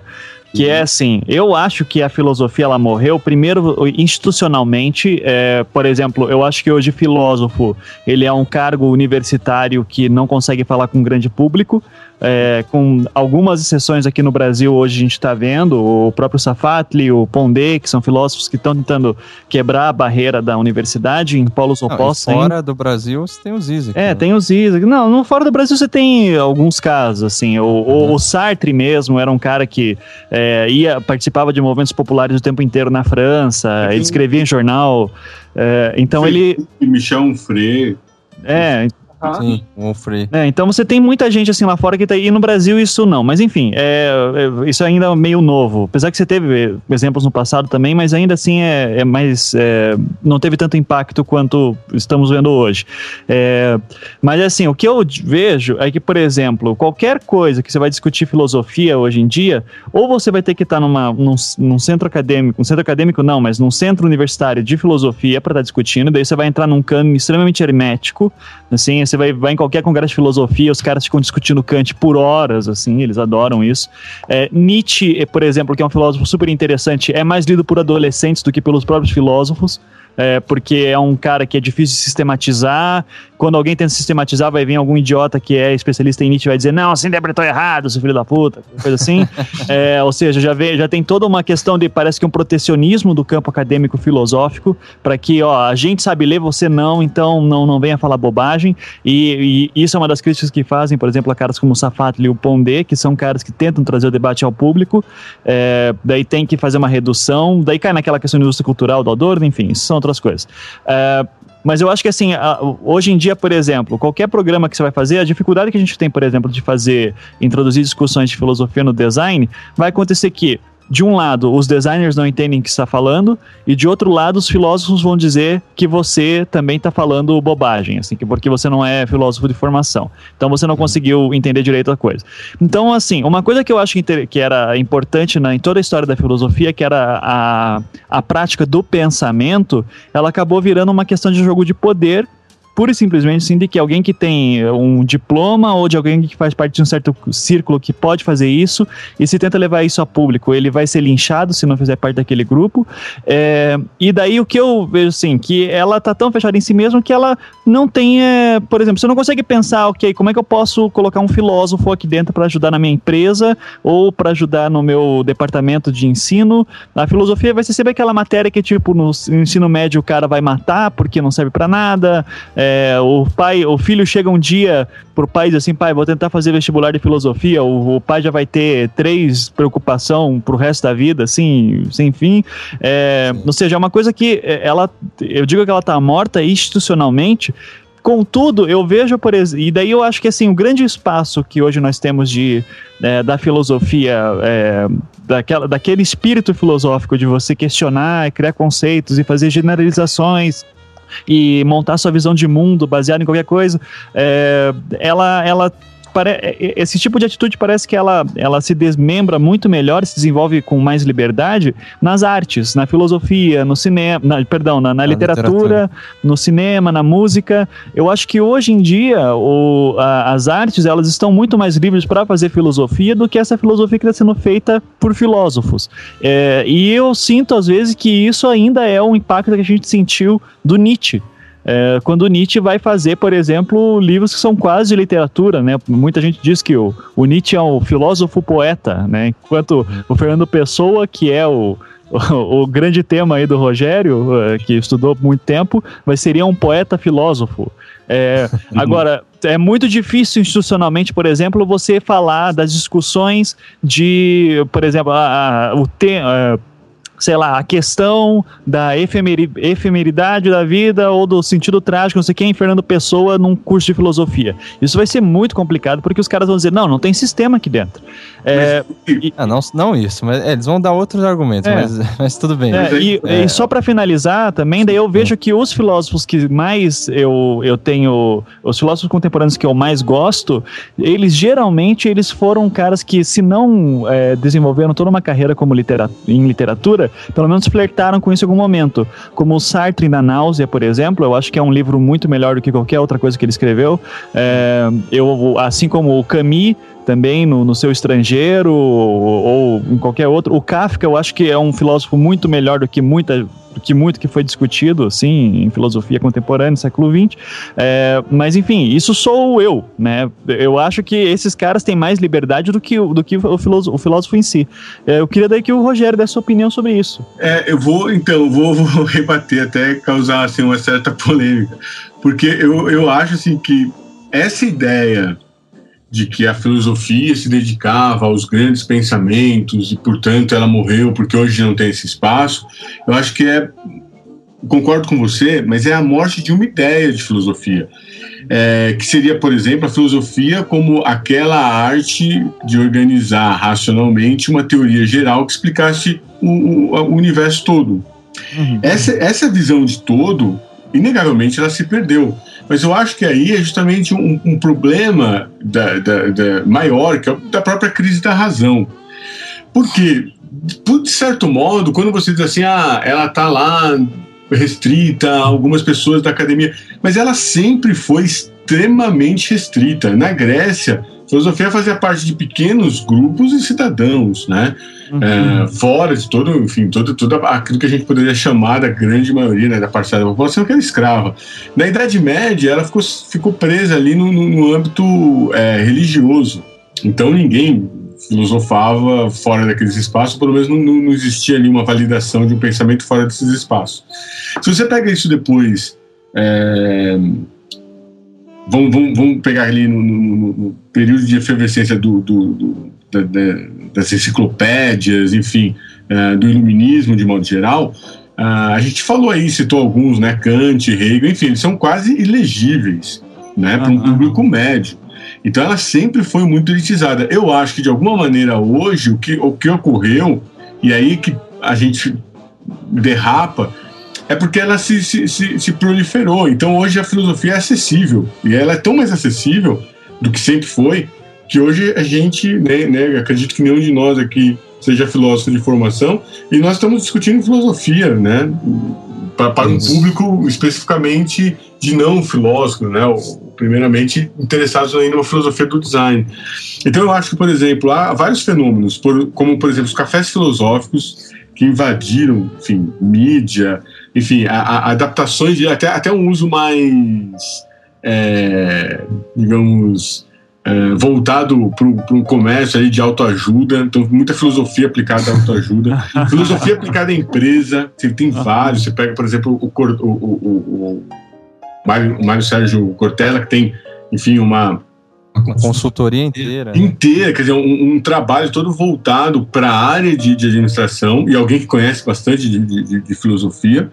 [SPEAKER 4] Que é assim, eu acho que a filosofia ela morreu primeiro institucionalmente. É, por exemplo, eu acho que hoje filósofo ele é um cargo universitário que não consegue falar com um grande público. É, com algumas exceções aqui no Brasil, hoje a gente está vendo o próprio Safatli, o Pondé, que são filósofos que estão tentando quebrar a barreira da universidade em polos não, opostos.
[SPEAKER 2] Fora do Brasil você tem o Zizek.
[SPEAKER 4] É, né? tem o Zizek. Não, no fora do Brasil você tem alguns casos, assim. O, uhum. o Sartre mesmo era um cara que é, ia, participava de movimentos populares o tempo inteiro na França, ele escrevia em jornal. É, então ele.
[SPEAKER 5] Michel Onfray.
[SPEAKER 4] É,
[SPEAKER 2] Sim, um free.
[SPEAKER 4] É, então você tem muita gente assim lá fora que tá. E no Brasil isso não. Mas enfim, é, é, isso ainda é meio novo. Apesar que você teve exemplos no passado também, mas ainda assim é, é mais. É, não teve tanto impacto quanto estamos vendo hoje. É, mas assim, o que eu vejo é que, por exemplo, qualquer coisa que você vai discutir filosofia hoje em dia, ou você vai ter que estar tá numa, num, num centro acadêmico, um centro acadêmico não, mas num centro universitário de filosofia para estar tá discutindo, daí você vai entrar num cano extremamente hermético, assim, você vai, vai em qualquer congresso de filosofia, os caras ficam discutindo Kant por horas, assim, eles adoram isso. É, Nietzsche, por exemplo, que é um filósofo super interessante, é mais lido por adolescentes do que pelos próprios filósofos é, porque é um cara que é difícil de sistematizar. Quando alguém tenta sistematizar, vai vir algum idiota que é especialista em Nietzsche e vai dizer: Não, você interpretou errado, seu filho da puta, coisa assim. é, ou seja, já, vê, já tem toda uma questão de, parece que um protecionismo do campo acadêmico filosófico, para que, ó, a gente sabe ler, você não, então não, não venha falar bobagem. E, e isso é uma das críticas que fazem, por exemplo, a caras como o Safatli e o Pondé, que são caras que tentam trazer o debate ao público. É, daí tem que fazer uma redução, daí cai naquela questão de indústria cultural do Adorno, enfim, isso são outras coisas. Uh, mas eu acho que assim, hoje em dia, por exemplo, qualquer programa que você vai fazer, a dificuldade que a gente tem, por exemplo, de fazer, introduzir discussões de filosofia no design, vai acontecer que de um lado, os designers não entendem o que está falando, e de outro lado, os filósofos vão dizer que você também está falando bobagem, assim, que porque você não é filósofo de formação. Então você não conseguiu entender direito a coisa. Então, assim, uma coisa que eu acho que era importante na, em toda a história da filosofia, que era a, a prática do pensamento, ela acabou virando uma questão de jogo de poder pura e simplesmente sim de que alguém que tem um diploma ou de alguém que faz parte de um certo círculo que pode fazer isso e se tenta levar isso a público, ele vai ser linchado se não fizer parte daquele grupo. É, e daí o que eu vejo assim, que ela tá tão fechada em si mesma que ela não tem, é, por exemplo, você não consegue pensar, ok, como é que eu posso colocar um filósofo aqui dentro para ajudar na minha empresa ou para ajudar no meu departamento de ensino. A filosofia vai ser sempre aquela matéria que tipo no ensino médio o cara vai matar porque não serve para nada. É, é, o pai, o filho chega um dia pro pai e diz assim, pai, vou tentar fazer vestibular de filosofia, o, o pai já vai ter três preocupação pro resto da vida, assim, sem fim. É, ou seja, é uma coisa que é, ela, eu digo que ela tá morta institucionalmente, Contudo, eu vejo, por exemplo, e daí eu acho que assim, o grande espaço que hoje nós temos de, é, da filosofia, é, daquela, daquele espírito filosófico de você questionar, criar conceitos e fazer generalizações e montar sua visão de mundo baseada em qualquer coisa, é, ela, ela esse tipo de atitude parece que ela, ela se desmembra muito melhor, se desenvolve com mais liberdade nas artes, na filosofia, no cinema, na, perdão, na, na literatura, literatura, no cinema, na música. Eu acho que hoje em dia o, a, as artes elas estão muito mais livres para fazer filosofia do que essa filosofia que está sendo feita por filósofos. É, e eu sinto às vezes que isso ainda é um impacto que a gente sentiu do Nietzsche. É, quando Nietzsche vai fazer, por exemplo, livros que são quase literatura, né? Muita gente diz que o, o Nietzsche é um filósofo poeta, né? Enquanto o Fernando Pessoa, que é o, o, o, grande tema aí do Rogério, é, que estudou muito tempo, vai seria um poeta filósofo. É, agora, é muito difícil institucionalmente, por exemplo, você falar das discussões de, por exemplo, a, a, o tema sei lá, a questão da efemeri efemeridade da vida ou do sentido trágico, não sei quem, Fernando Pessoa num curso de filosofia. Isso vai ser muito complicado porque os caras vão dizer, não, não tem sistema aqui dentro.
[SPEAKER 2] É, mas, e, ah, não, não isso, mas é, eles vão dar outros argumentos, é, mas, mas, tudo bem.
[SPEAKER 4] É, e, e, só para finalizar também, daí eu vejo que os filósofos que mais eu, eu tenho, os filósofos contemporâneos que eu mais gosto, eles geralmente eles foram caras que se não é, desenvolveram toda uma carreira como litera em literatura, literatura, pelo menos flertaram com isso em algum momento. Como o Sartre na Náusea, por exemplo, eu acho que é um livro muito melhor do que qualquer outra coisa que ele escreveu. É, eu, assim como o Camus também no, no seu estrangeiro ou, ou, em qualquer outro. O Kafka, eu acho que é um filósofo muito melhor do que muita que muito que foi discutido assim em filosofia contemporânea, século XX. É, mas enfim, isso sou eu, né? Eu acho que esses caras têm mais liberdade do que, do que o, filósofo, o filósofo em si. É, eu queria daí que o Rogério desse sua opinião sobre isso.
[SPEAKER 5] É, eu vou, então, vou, vou rebater até causar assim, uma certa polêmica, porque eu, eu acho assim que essa ideia de que a filosofia se dedicava aos grandes pensamentos e, portanto, ela morreu porque hoje não tem esse espaço, eu acho que é. Concordo com você, mas é a morte de uma ideia de filosofia. É, que seria, por exemplo, a filosofia como aquela arte de organizar racionalmente uma teoria geral que explicasse o, o, o universo todo. Uhum. Essa, essa visão de todo, inegavelmente, ela se perdeu. Mas eu acho que aí é justamente um, um problema da, da, da maior, que é da própria crise da razão. Porque, de certo modo, quando você diz assim, ah, ela está lá restrita algumas pessoas da academia, mas ela sempre foi extremamente restrita. Na Grécia, filosofia fazia parte de pequenos grupos e cidadãos, né? Uhum. É, fora de todo, enfim, todo, tudo aquilo que a gente poderia chamar da grande maioria né, da parcela da população que era escrava. Na Idade Média, ela ficou, ficou presa ali no, no, âmbito é, religioso. Então ninguém filosofava fora daqueles espaços, pelo menos não, não, existia ali uma validação de um pensamento fora desses espaços. Se você pega isso depois. É, vamos, vamos, vamos pegar ali no, no, no período de efervescência do, do, do da, da, das enciclopédias, enfim, uh, do iluminismo de modo geral, uh, a gente falou aí, citou alguns, né, Kant, Hegel, enfim, eles são quase ilegíveis, né, para um público médio. Então ela sempre foi muito elitizada. Eu acho que de alguma maneira hoje o que, o que ocorreu, e aí que a gente derrapa, é porque ela se, se, se, se, proliferou. Então hoje a filosofia é acessível. E ela é tão mais acessível do que sempre foi, que hoje a gente, né, né, acredito que nenhum de nós aqui seja filósofo de formação, e nós estamos discutindo filosofia, né, para, para um público especificamente de não filósofo, né, primeiramente interessados ainda na filosofia do design. Então eu acho que, por exemplo, há vários fenômenos, por, como por exemplo os cafés filosóficos que invadiram, enfim, mídia, enfim, a, a adaptações de até, até um uso mais, é, digamos, é, voltado para um comércio aí de autoajuda, então muita filosofia aplicada à autoajuda, filosofia aplicada à empresa, você tem vários, você pega, por exemplo, o, o, o, o, Mário, o Mário Sérgio Cortella, que tem, enfim, uma
[SPEAKER 2] uma consultoria inteira.
[SPEAKER 5] Né? Inteira, quer dizer, um, um trabalho todo voltado para a área de, de, administração e alguém que conhece bastante de, de, de filosofia,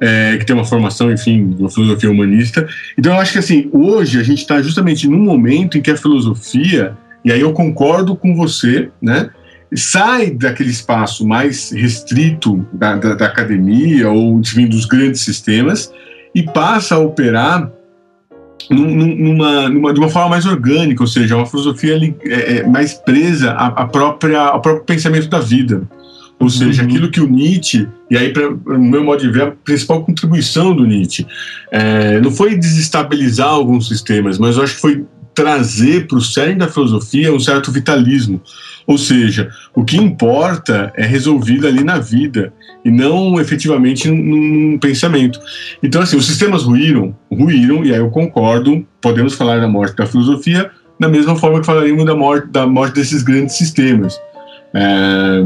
[SPEAKER 5] é, que tem uma formação, enfim, uma filosofia humanista. Então, eu acho que, assim, hoje a gente está justamente num momento em que a filosofia, e aí eu concordo com você, né? sai daquele espaço mais restrito da, da, da academia ou, enfim, dos grandes sistemas e passa a operar numa, numa, de uma forma mais orgânica, ou seja, uma filosofia é, é, mais presa à, à, própria, ao próprio pensamento da vida. Ou seja, uhum. aquilo que o Nietzsche, e aí, para o meu modo de ver, a principal contribuição do Nietzsche, é, não foi desestabilizar alguns sistemas, mas eu acho que foi trazer para o cerne da filosofia um certo vitalismo. Ou seja, o que importa é resolvido ali na vida e não efetivamente num, pensamento. Então, assim, os sistemas ruíram, ruíram, e aí eu concordo, podemos falar da morte da filosofia da mesma forma que falaríamos da morte, da morte desses grandes sistemas. É,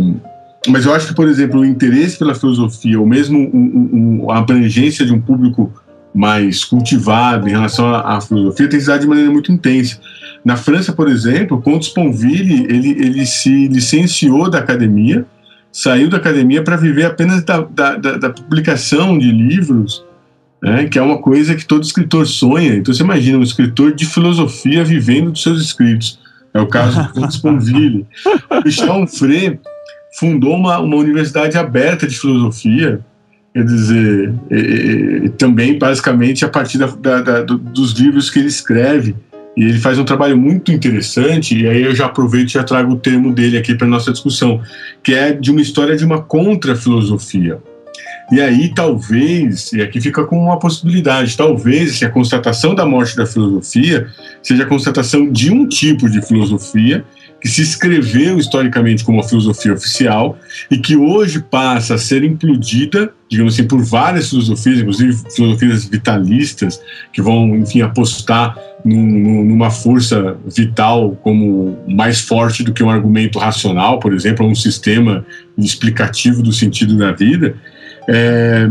[SPEAKER 5] mas eu acho que, por exemplo, o interesse pela filosofia, ou mesmo a abrangência de um público mais cultivado em relação à, à filosofia, tem se dado de maneira muito intensa. Na França, por exemplo, Comte Sponville ele, ele se licenciou da academia, saiu da academia para viver apenas da, da, da, da, publicação de livros, né, que é uma coisa que todo escritor sonha. Então você imagina um escritor de filosofia vivendo dos seus escritos. É o caso do Comte Sponville. Michel Onfray fundou uma, uma universidade aberta de filosofia, quer dizer, e, e, também basicamente a partir da, da, da, dos livros que ele escreve. E ele faz um trabalho muito interessante, e aí eu já aproveito e já trago o termo dele aqui para nossa discussão, que é de uma história de uma contra-filosofia. E aí, talvez, e aqui fica com uma possibilidade, talvez a constatação da morte da filosofia seja a constatação de um tipo de filosofia que se escreveu historicamente como uma filosofia oficial e que hoje passa a ser implodida, digamos assim, por várias filosofias, inclusive filosofias vitalistas, que vão, enfim, apostar num, numa força vital como mais forte do que um argumento racional, por exemplo, um sistema explicativo do sentido da vida. É,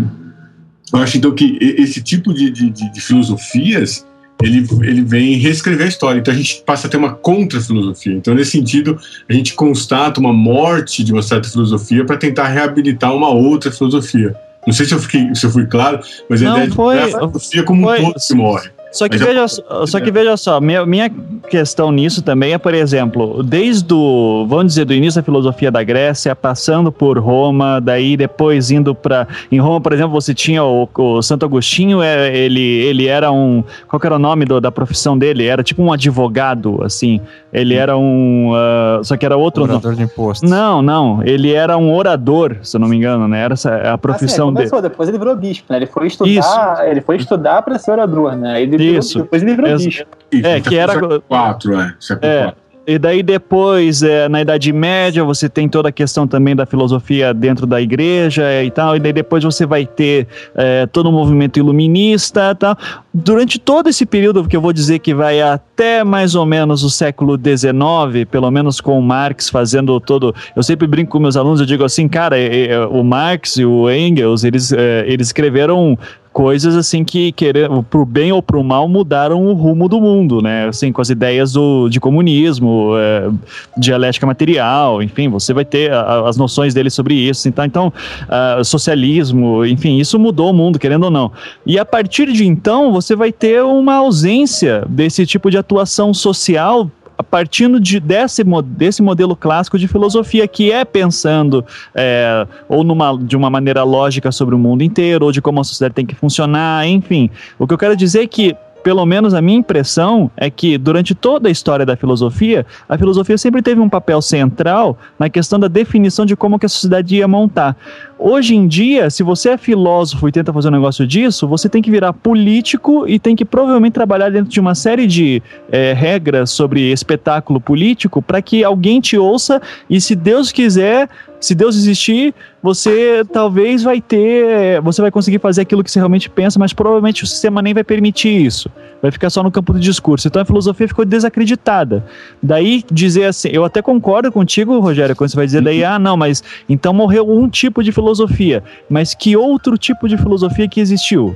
[SPEAKER 5] eu acho então que esse tipo de, de, de filosofias ele, ele vem reescrever a história. Então a gente passa a ter uma contra-filosofia. Então, nesse sentido, a gente constata uma morte de uma certa filosofia para tentar reabilitar uma outra filosofia. Não sei se eu, fiquei, se eu fui claro, mas a
[SPEAKER 4] Não,
[SPEAKER 5] ideia
[SPEAKER 4] foi,
[SPEAKER 5] de a filosofia como
[SPEAKER 4] foi,
[SPEAKER 5] um todo que morre.
[SPEAKER 4] Só que,
[SPEAKER 5] Mas
[SPEAKER 4] veja, só, só que veja só, minha, minha questão nisso também é, por exemplo, desde o, vamos dizer, do início da filosofia da Grécia, passando por Roma, daí depois indo para Em Roma, por exemplo, você tinha o, o Santo Agostinho, é, ele, ele era um. Qual era o nome do, da profissão dele? Era tipo um advogado, assim. Ele era um. Uh, só que era outro
[SPEAKER 2] Orador
[SPEAKER 4] nome.
[SPEAKER 2] de impostos.
[SPEAKER 4] Não, não. Ele era um orador, se eu não me engano, né? Era essa a profissão
[SPEAKER 3] assim, ele
[SPEAKER 4] dele.
[SPEAKER 3] depois ele virou bispo, né? Ele foi estudar, ele foi estudar para ser orador, né? Ele virou-
[SPEAKER 4] Isso.
[SPEAKER 3] depois ele virou
[SPEAKER 4] Ex-
[SPEAKER 3] bispo.
[SPEAKER 4] É, que era-
[SPEAKER 5] IV, é.
[SPEAKER 4] É. E daí depois, é, na Idade Média, você tem toda a questão também da filosofia dentro da igreja é, e tal, e daí depois você vai ter é, todo o movimento iluminista e tal. Durante todo esse período, que eu vou dizer que vai até mais ou menos o século XIX, pelo menos com o Marx fazendo todo... Eu sempre brinco com meus alunos, eu digo assim, cara, é, é, o Marx e o Engels, eles, é, eles escreveram coisas assim que querer pro bem ou pro mal mudaram o rumo do mundo, né? Assim, com as ideias do, de comunismo, é, dialética material, enfim, você vai ter a- as noções dele sobre isso. Então, então ah, socialismo, enfim, isso mudou o mundo, querendo ou não. E a partir de então, você vai ter uma ausência desse tipo de atuação social partindo de, desse, desse modelo clássico de filosofia, que é pensando é, ou numa, de uma maneira lógica sobre o mundo inteiro, ou de como a sociedade tem que funcionar, enfim. O que eu quero dizer é que, pelo menos a minha impressão, é que durante toda a história da filosofia, a filosofia sempre teve um papel central na questão da definição de como que a sociedade ia montar. Hoje em dia, se você é filósofo e tenta fazer um negócio disso, você tem que virar político e tem que provavelmente trabalhar dentro de uma série de eh, regras sobre espetáculo político para que alguém te ouça e, se Deus quiser, se Deus existir, você talvez vai ter, você vai conseguir fazer aquilo que você realmente pensa, mas provavelmente o sistema nem vai permitir isso. Vai ficar só no campo do discurso. Então a filosofia ficou desacreditada. Daí dizer assim, eu até concordo contigo, Rogério, quando você vai dizer daí, ah, não, mas então morreu um tipo de filosofia, mas que outro tipo de filosofia que existiu?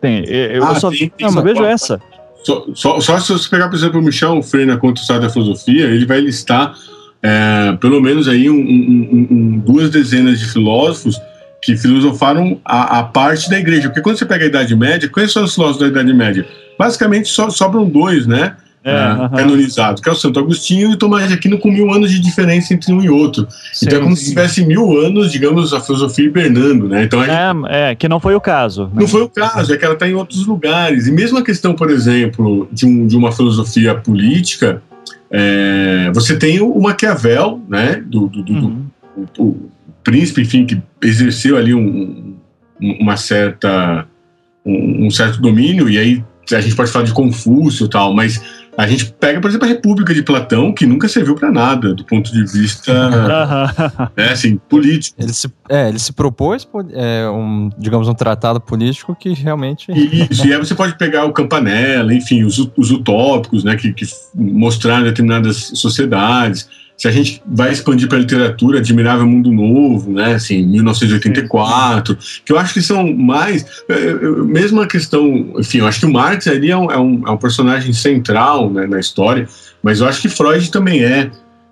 [SPEAKER 4] Tem, eu
[SPEAKER 5] Ah,
[SPEAKER 4] só,
[SPEAKER 5] tem,
[SPEAKER 4] eu só vejo essa.
[SPEAKER 5] Só, só, só se você pegar, por exemplo, o Michel Freire na Conta História da Filosofia, ele vai listar é, pelo menos aí um, um- um- duas dezenas de filósofos que filosofaram a, a parte da igreja. Porque quando você pega a Idade Média, quais são os filósofos da Idade Média? Basicamente só sobram dois, né?
[SPEAKER 4] É, aham.
[SPEAKER 5] canonizados, que é o Santo Agostinho e o Tomás de Aquino com mil anos de diferença entre um e outro. então é como se tivesse mil anos, digamos, a filosofia hibernando, né? Então gente
[SPEAKER 4] É, é, que não foi o caso. né?
[SPEAKER 5] não foi o caso, é que ela está em outros lugares. E mesmo a questão, por exemplo, de, um- de uma filosofia política, é, você tem o Maquiavel, né, do, do- do-
[SPEAKER 4] Uhum.
[SPEAKER 5] do- o príncipe, enfim, que exerceu ali um- um- uma certa, um, um certo domínio, e aí a gente pode falar de Confúcio e tal, mas a gente pega, por exemplo, a República de Platão, que nunca serviu para nada, do ponto de vista, né, assim, político.
[SPEAKER 2] Ele se, é, ele se propôs, pô, é, um, digamos, um tratado político que realmente.
[SPEAKER 5] Isso, e aí você pode pegar o Campanella, enfim, os, os utópicos, né, que, que mostraram determinadas sociedades. Se a gente vai expandir para a literatura, Admirável Mundo Novo, né, assim, 1984, que eu acho que são mais, é, é, mesmo a questão, enfim, eu acho que o Marx ali é um, é um, é um personagem central né, na história, mas eu acho que Freud também é,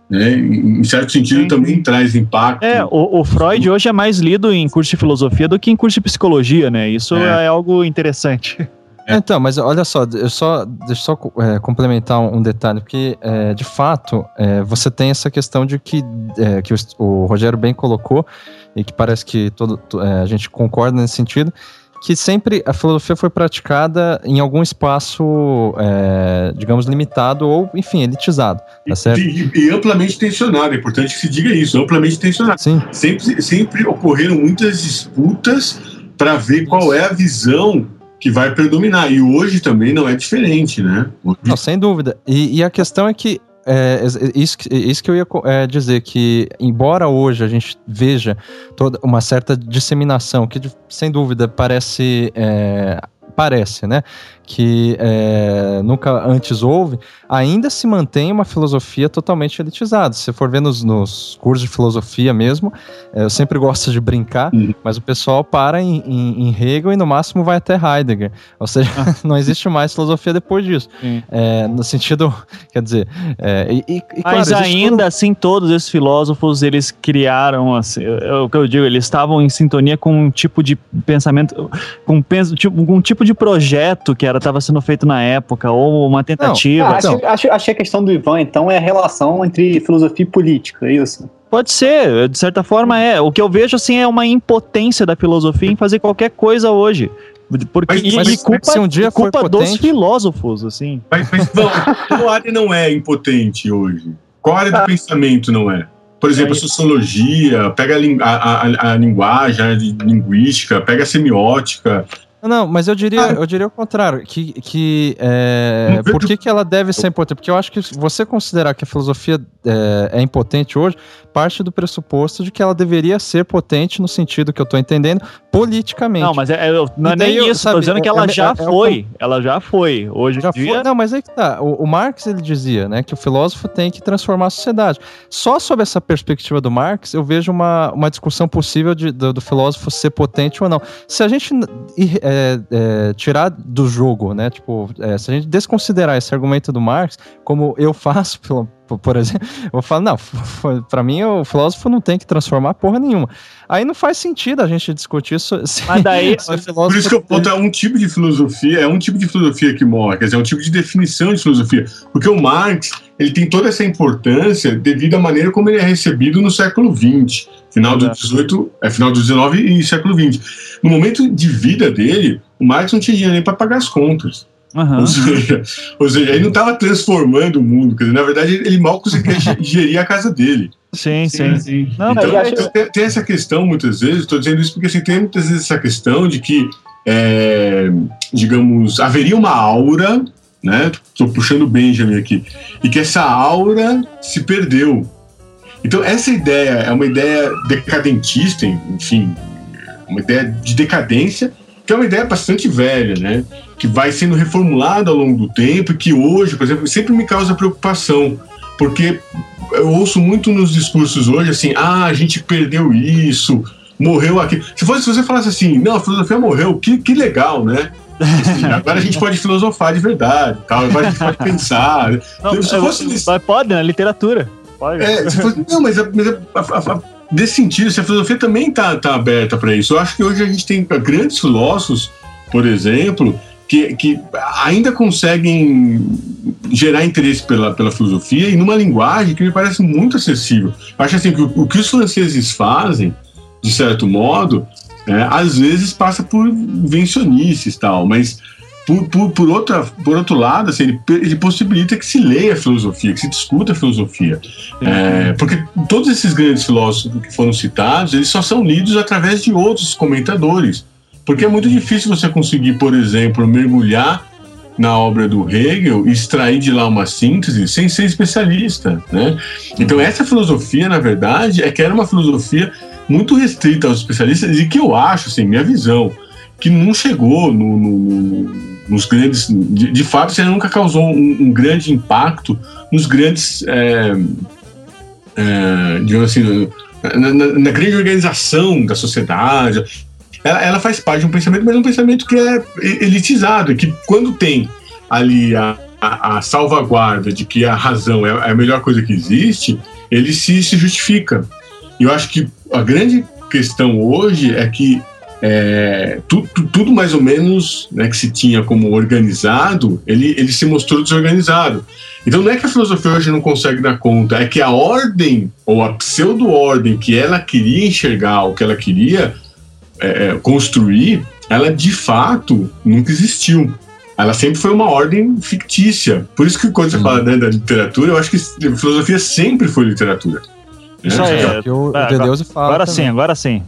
[SPEAKER 5] né, em certo sentido
[SPEAKER 4] Sim.
[SPEAKER 5] também traz impacto.
[SPEAKER 4] É, o, o Freud hoje é mais lido em curso de filosofia do que em curso de psicologia, né? Isso
[SPEAKER 5] É.
[SPEAKER 4] é, algo interessante.
[SPEAKER 2] É, Então, mas olha só, eu só deixa eu só é, complementar um, detalhe, porque é, de fato é, você tem essa questão de que, é, que o, o Rogério bem colocou, e que parece que todo, to- é, a gente concorda nesse sentido, que sempre a filosofia foi praticada em algum espaço, é, digamos, limitado ou, enfim, elitizado. Tá certo?
[SPEAKER 5] E, e, amplamente tensionado, é importante que se diga isso, amplamente tensionado.
[SPEAKER 2] Sim.
[SPEAKER 5] Sempre, sempre ocorreram muitas disputas para ver qual é a visão que vai predominar. E hoje também não é diferente, né? Hoje...
[SPEAKER 2] Não, sem dúvida. E, e a questão é que é, isso, isso que eu ia é, dizer, que embora hoje a gente veja toda uma certa disseminação, que sem dúvida parece. É, parece, né? Que é, nunca antes houve, ainda se mantém uma filosofia totalmente elitizada. Se você for ver nos, nos cursos de filosofia mesmo, é, eu sempre gosto de brincar, uhum. mas o pessoal para em, em, em, Hegel e no máximo vai até Heidegger. Ou seja, ah. não existe mais filosofia depois disso. É, no sentido, quer dizer... É, e, e,
[SPEAKER 4] mas claro, ainda todo... assim, todos esses filósofos, eles criaram, assim, é o que eu digo, eles estavam em sintonia com um tipo de pensamento, com, tipo, com um tipo de projeto que era estava sendo feito na época, ou uma tentativa. Não, ah,
[SPEAKER 3] acho,
[SPEAKER 4] então.
[SPEAKER 3] acho, achei a questão do Ivan, então, é a relação entre filosofia e política, é isso?
[SPEAKER 4] Pode ser, de certa forma é. O que eu vejo assim é uma impotência da filosofia em fazer qualquer coisa hoje. Porque, mas, e, mas, e culpa, se um dia culpa dos filósofos, assim.
[SPEAKER 5] Mas, mas não, qual área não é impotente hoje? Qual área do ah. pensamento não é? Por exemplo, a sociologia, pega a, a, a, a linguagem, a linguística, pega a semiótica,
[SPEAKER 2] não, mas eu diria, ah. eu diria o contrário, que, que é, por que, que ela deve ser importante? Porque eu acho que você considerar que a filosofia é, é impotente hoje, parte do pressuposto de que ela deveria ser potente no sentido que eu estou entendendo, politicamente.
[SPEAKER 4] Não, mas é, é não é nem isso, estou dizendo que ela é, já é, foi, ela já foi. Hoje já dia... foi.
[SPEAKER 2] Não, mas aí que tá, o, o, Marx ele dizia, né, que o filósofo tem que transformar a sociedade. Só sob essa perspectiva do Marx, eu vejo uma, uma discussão possível de, do, do filósofo ser potente ou não. Se a gente é, é, tirar do jogo, né? Tipo, é, se a gente desconsiderar esse argumento do Marx, como eu faço, pelo, por exemplo, eu vou falar, não, para mim o filósofo não tem que transformar porra nenhuma. Aí não faz sentido a gente discutir isso.
[SPEAKER 4] Mas daí,
[SPEAKER 5] por isso que eu ponto, é um tipo de filosofia, é um tipo de filosofia que morre, quer dizer, é um tipo de definição de filosofia. Porque o Marx, ele tem toda essa importância devido à maneira como ele é recebido no século XX, final do 18, é final do 19 e século 20. No momento de vida dele, o Marx não tinha dinheiro nem para pagar as contas. Uhum. Ou, seja, ou seja, ele não estava transformando o mundo, dizer, na verdade ele mal conseguia gerir a casa dele.
[SPEAKER 4] Sim, sim. sim.
[SPEAKER 5] Não, então, acho... tem, tem, essa questão muitas vezes, estou dizendo isso porque assim, tem muitas vezes essa questão de que, é, digamos, haveria uma aura, né? Estou puxando o Benjamin aqui, e que essa aura se perdeu. Então, essa ideia é uma ideia decadentista, enfim, uma ideia de decadência que é uma ideia bastante velha, né? Que vai sendo reformulada ao longo do tempo e que hoje, por exemplo, sempre me causa preocupação, porque eu ouço muito nos discursos hoje assim, ah, a gente perdeu isso, morreu aqui. Se fosse se você falasse assim, não, a filosofia morreu, que, que legal, né? Assim, agora a gente pode filosofar de verdade, tal. agora a gente pode pensar.
[SPEAKER 4] Não, se fosse, pode, na né? literatura. Pode.
[SPEAKER 5] É, fosse, não, mas, a, mas a, a, desse sentido, se a filosofia também está tá aberta para isso. Eu acho que hoje a gente tem grandes filósofos, por exemplo, que, que ainda conseguem gerar interesse pela, pela filosofia e numa linguagem que me parece muito acessível. Eu acho assim que o, o que os franceses fazem, de certo modo, é, às vezes passa por invencionices tal, mas por, por, por, outra, por outro lado, assim, ele, ele, possibilita que se leia a filosofia, que se discuta a filosofia. É, porque todos esses grandes filósofos que foram citados, eles só são lidos através de outros comentadores. Porque é muito difícil você conseguir, por exemplo, mergulhar na obra do Hegel e extrair de lá uma síntese sem ser especialista, né? Então essa filosofia, na verdade, é que era uma filosofia muito restrita aos especialistas e que eu acho, assim, minha visão, que não chegou no, no, no nos grandes. De, de fato, você nunca causou um, um grande impacto nos grandes. É, é, digamos assim, na, na, na, grande organização da sociedade. Ela, ela, faz parte de um pensamento, mas é um pensamento que é elitizado, que quando tem ali a, a, a salvaguarda de que a razão é, é a melhor coisa que existe, ele se, se justifica. E eu acho que a grande questão hoje é que é, tudo, tudo, mais ou menos né, que se tinha como organizado, ele, ele se mostrou desorganizado. Então não é que a filosofia hoje não consegue dar conta, é que a ordem, ou a pseudo-ordem que ela queria enxergar, o que ela queria é, é construir, ela de fato nunca existiu. Ela sempre foi uma ordem fictícia. Por isso que quando você uhum. fala né, da literatura, eu acho que filosofia sempre foi literatura.
[SPEAKER 4] Isso aí. É, que o, tá, o Deleuze fala. Agora também. sim, agora sim.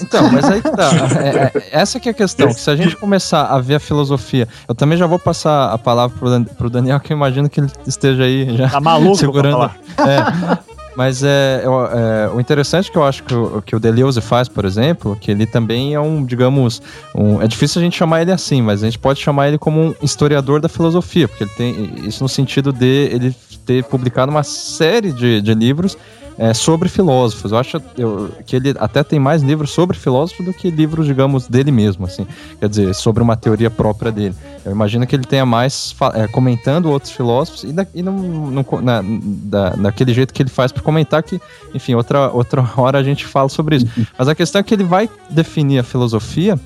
[SPEAKER 2] Então, mas aí que tá. É, é, essa que é a questão. Que se a gente começar a ver a filosofia, eu também já vou passar a palavra pro, pro Daniel, que eu imagino que ele esteja aí já.
[SPEAKER 4] Tá maluco,
[SPEAKER 2] segurando. É, mas é, é, o interessante que eu acho que o, que o Deleuze faz, por exemplo, que ele também é um, digamos, um, é difícil a gente chamar ele assim, mas a gente pode chamar ele como um historiador da filosofia, porque ele tem isso no sentido de ele ter publicado uma série de, de livros é, sobre filósofos. Eu acho eu, que ele até tem mais livros sobre filósofos do que livros, digamos, dele mesmo, assim. Quer dizer, sobre uma teoria própria dele. Eu imagino que ele tenha mais é, comentando outros filósofos e, da, e não, não, na, da, daquele jeito que ele faz para comentar que, enfim, outra, outra hora a gente fala sobre isso. Uhum. Mas a questão é que ele vai definir a filosofia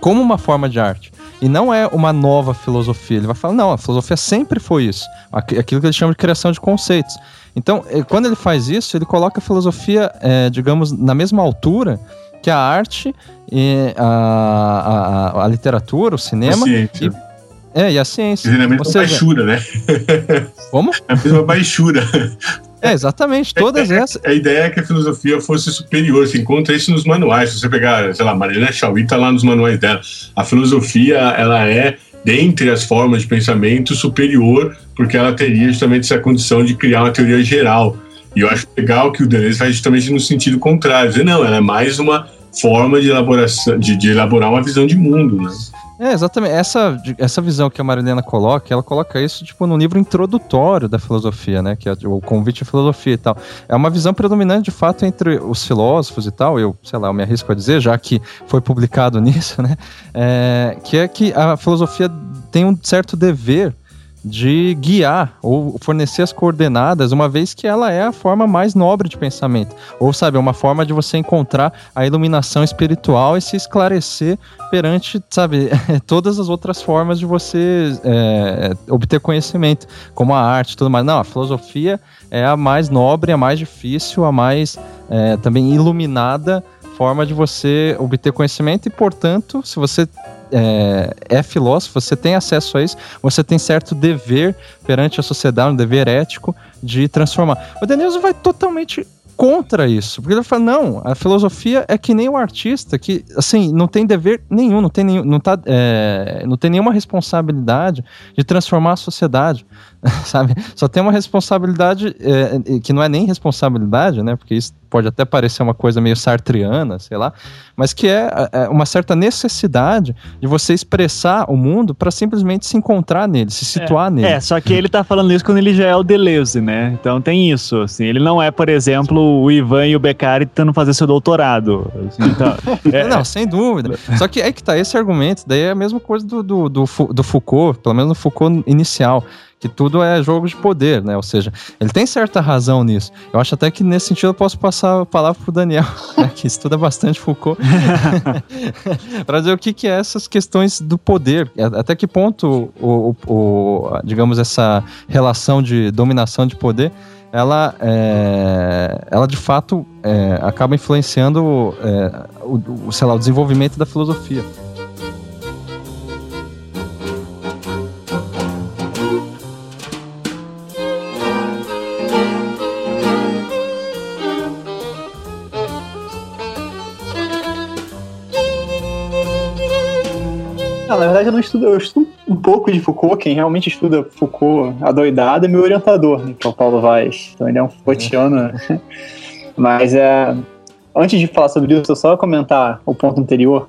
[SPEAKER 2] como uma forma de arte. E não é uma nova filosofia. Ele vai falar, não, a filosofia sempre foi isso. Aquilo que ele chama de criação de conceitos. Então, eh, quando ele faz isso, ele coloca a filosofia, é, digamos, na mesma altura que a arte, e a, a, a literatura, o cinema. A ciência. E, é, e a ciência.
[SPEAKER 5] É a mesma seja, baixura, né?
[SPEAKER 2] Como?
[SPEAKER 5] É a mesma baixura.
[SPEAKER 2] É, exatamente, todas
[SPEAKER 5] é, é,
[SPEAKER 2] essas.
[SPEAKER 5] A ideia é que a filosofia fosse superior, você encontra isso nos manuais. Se você pegar, sei lá, Marilena Chauí tá lá nos manuais dela. A filosofia, ela é dentre as formas de pensamento superior, porque ela teria justamente essa condição de criar uma teoria geral. E eu acho legal que o Deleuze faz justamente no sentido contrário, dizer, não, ela é mais uma forma de elaboração, de, de elaborar uma visão de mundo, né?
[SPEAKER 2] É, exatamente. Essa, essa visão que a Marilena coloca, ela coloca isso, tipo, no livro introdutório da filosofia, né? Que é o convite à filosofia e tal. É uma visão predominante, de fato, entre os filósofos e tal. Eu, sei lá, eu me arrisco a dizer, já que foi publicado nisso, né? É, que é que a filosofia tem um certo dever de guiar ou fornecer as coordenadas, uma vez que ela é a forma mais nobre de pensamento. Ou, sabe, é uma forma de você encontrar a iluminação espiritual e se esclarecer perante, sabe, todas as outras formas de você é, obter conhecimento, como a arte e tudo mais. Não, a filosofia é a mais nobre, a mais difícil, a mais é, também iluminada forma de você obter conhecimento e, portanto, se você é, é, filósofo, você tem acesso a isso, você tem certo dever perante a sociedade, um dever ético de transformar. O Denilson vai totalmente contra isso, porque ele fala, não, a filosofia é que nem o artista, que, assim, não tem dever nenhum, não tem, nenhum, não tá, é, não tem nenhuma responsabilidade de transformar a sociedade. sabe? Só tem uma responsabilidade é, que não é nem responsabilidade, né? Porque isso pode até parecer uma coisa meio sartriana, sei lá, mas que é, é uma certa necessidade de você expressar o mundo para simplesmente se encontrar nele, se situar
[SPEAKER 4] é,
[SPEAKER 2] nele.
[SPEAKER 4] É, só que ele tá falando isso quando ele já é o Deleuze, né? Então tem isso, assim, ele não é, por exemplo, o Ivan e o Beccari tentando fazer seu doutorado. Assim, então,
[SPEAKER 2] é, não, sem dúvida. Só que é que tá esse argumento, daí é a mesma coisa do, do, do, do Foucault, pelo menos no Foucault inicial que tudo é jogo de poder, né? Ou seja, ele tem certa razão nisso. Eu acho até que nesse sentido eu posso passar a palavra pro Daniel, né, que estuda bastante Foucault, para dizer o que, que é essas questões do poder, até que ponto o, o, o digamos essa relação de dominação de poder ela, é, ela de fato é, acaba influenciando é, o, o, lá, o desenvolvimento da filosofia.
[SPEAKER 3] Na verdade eu não estudo, eu estudo um pouco de Foucault, quem realmente estuda Foucault adoidado é meu orientador, né, que é o Paulo Vaz. Então ele é um Foucaultiano. Mas é, antes de falar sobre isso, eu só comentar o ponto anterior.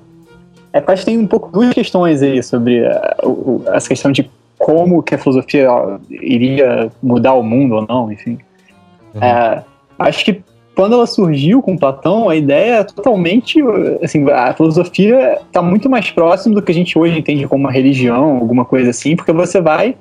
[SPEAKER 3] É que acho que tem um pouco duas questões aí sobre uh, essa questão de como que a filosofia iria mudar o mundo ou não, enfim. Uhum. É, acho que quando ela surgiu com Platão, a ideia é totalmente. Assim, a filosofia está muito mais próximo do que a gente hoje entende como uma religião, alguma coisa assim, porque você vai.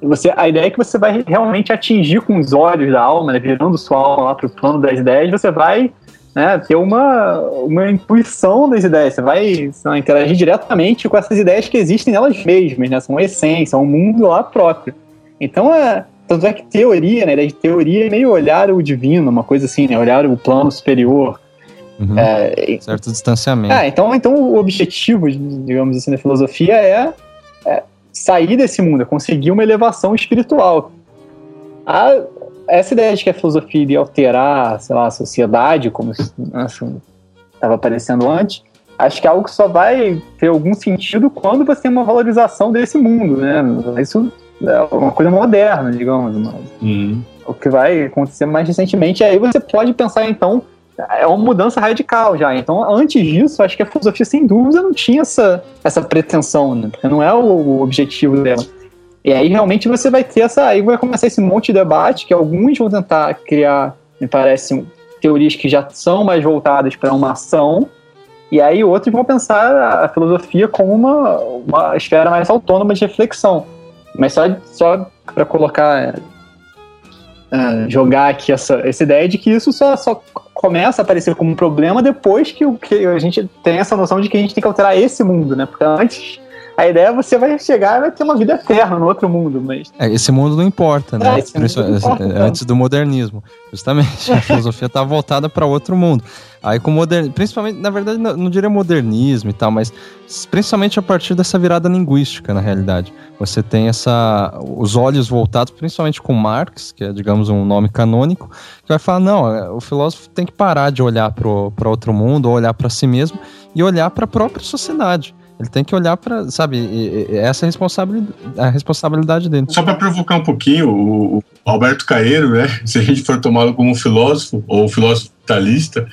[SPEAKER 3] Você, a ideia é que você vai realmente atingir com os olhos da alma, né, virando sua alma lá para o plano das ideias, você vai né, ter uma, uma intuição das ideias, você vai, vai interagir diretamente com essas ideias que existem nelas mesmas, né, são a essência, um mundo lá próprio. Então é, tanto é que teoria, né? De teoria é meio olhar o divino, uma coisa assim, né? Olhar o plano superior.
[SPEAKER 2] Uhum. É, certo distanciamento.
[SPEAKER 3] É, então, então o objetivo, digamos assim, da filosofia é, é sair desse mundo, é conseguir uma elevação espiritual. A, essa ideia de que a filosofia iria alterar, sei lá, a sociedade, como estava aparecendo antes, acho que é algo que só vai ter algum sentido quando você tem uma valorização desse mundo, né? Isso é uma coisa moderna, digamos. Mas uhum. O que vai acontecer mais recentemente, aí você pode pensar, então, é uma mudança radical já. Então, antes disso, acho que a filosofia, sem dúvida, não tinha essa, essa pretensão, né? Não é o, o objetivo dela. E aí, realmente, você vai ter essa. Aí vai começar esse monte de debate que alguns vão tentar criar, me parece, teorias que já são mais voltadas para uma ação, e aí outros vão pensar a filosofia como uma, uma esfera mais autônoma de reflexão. Mas só, só para colocar, uh, jogar aqui essa, essa ideia de que isso só, só começa a aparecer como um problema depois que, o, que a gente tem essa noção de que a gente tem que alterar esse mundo, né? Porque antes a ideia é você vai chegar e vai ter uma vida eterna no outro mundo, mas...
[SPEAKER 2] É, esse mundo não importa, né? É, não importa, é, Antes do modernismo, justamente. A filosofia está voltada para outro mundo. Aí com modern... principalmente, na verdade, não, não, diria modernismo e tal, mas principalmente a partir dessa virada linguística, na realidade. Você tem essa... os olhos voltados, principalmente com Marx, que é, digamos, um nome canônico, que vai falar, não, é, o filósofo tem que parar de olhar para outro mundo, ou olhar para si mesmo, e olhar para a própria sociedade. Ele tem que olhar para, sabe, essa é a responsabilidade, a responsabilidade dele.
[SPEAKER 5] Só para provocar um pouquinho, o, Alberto Caeiro, né, se a gente for tomá-lo como filósofo, ou filósofo talista,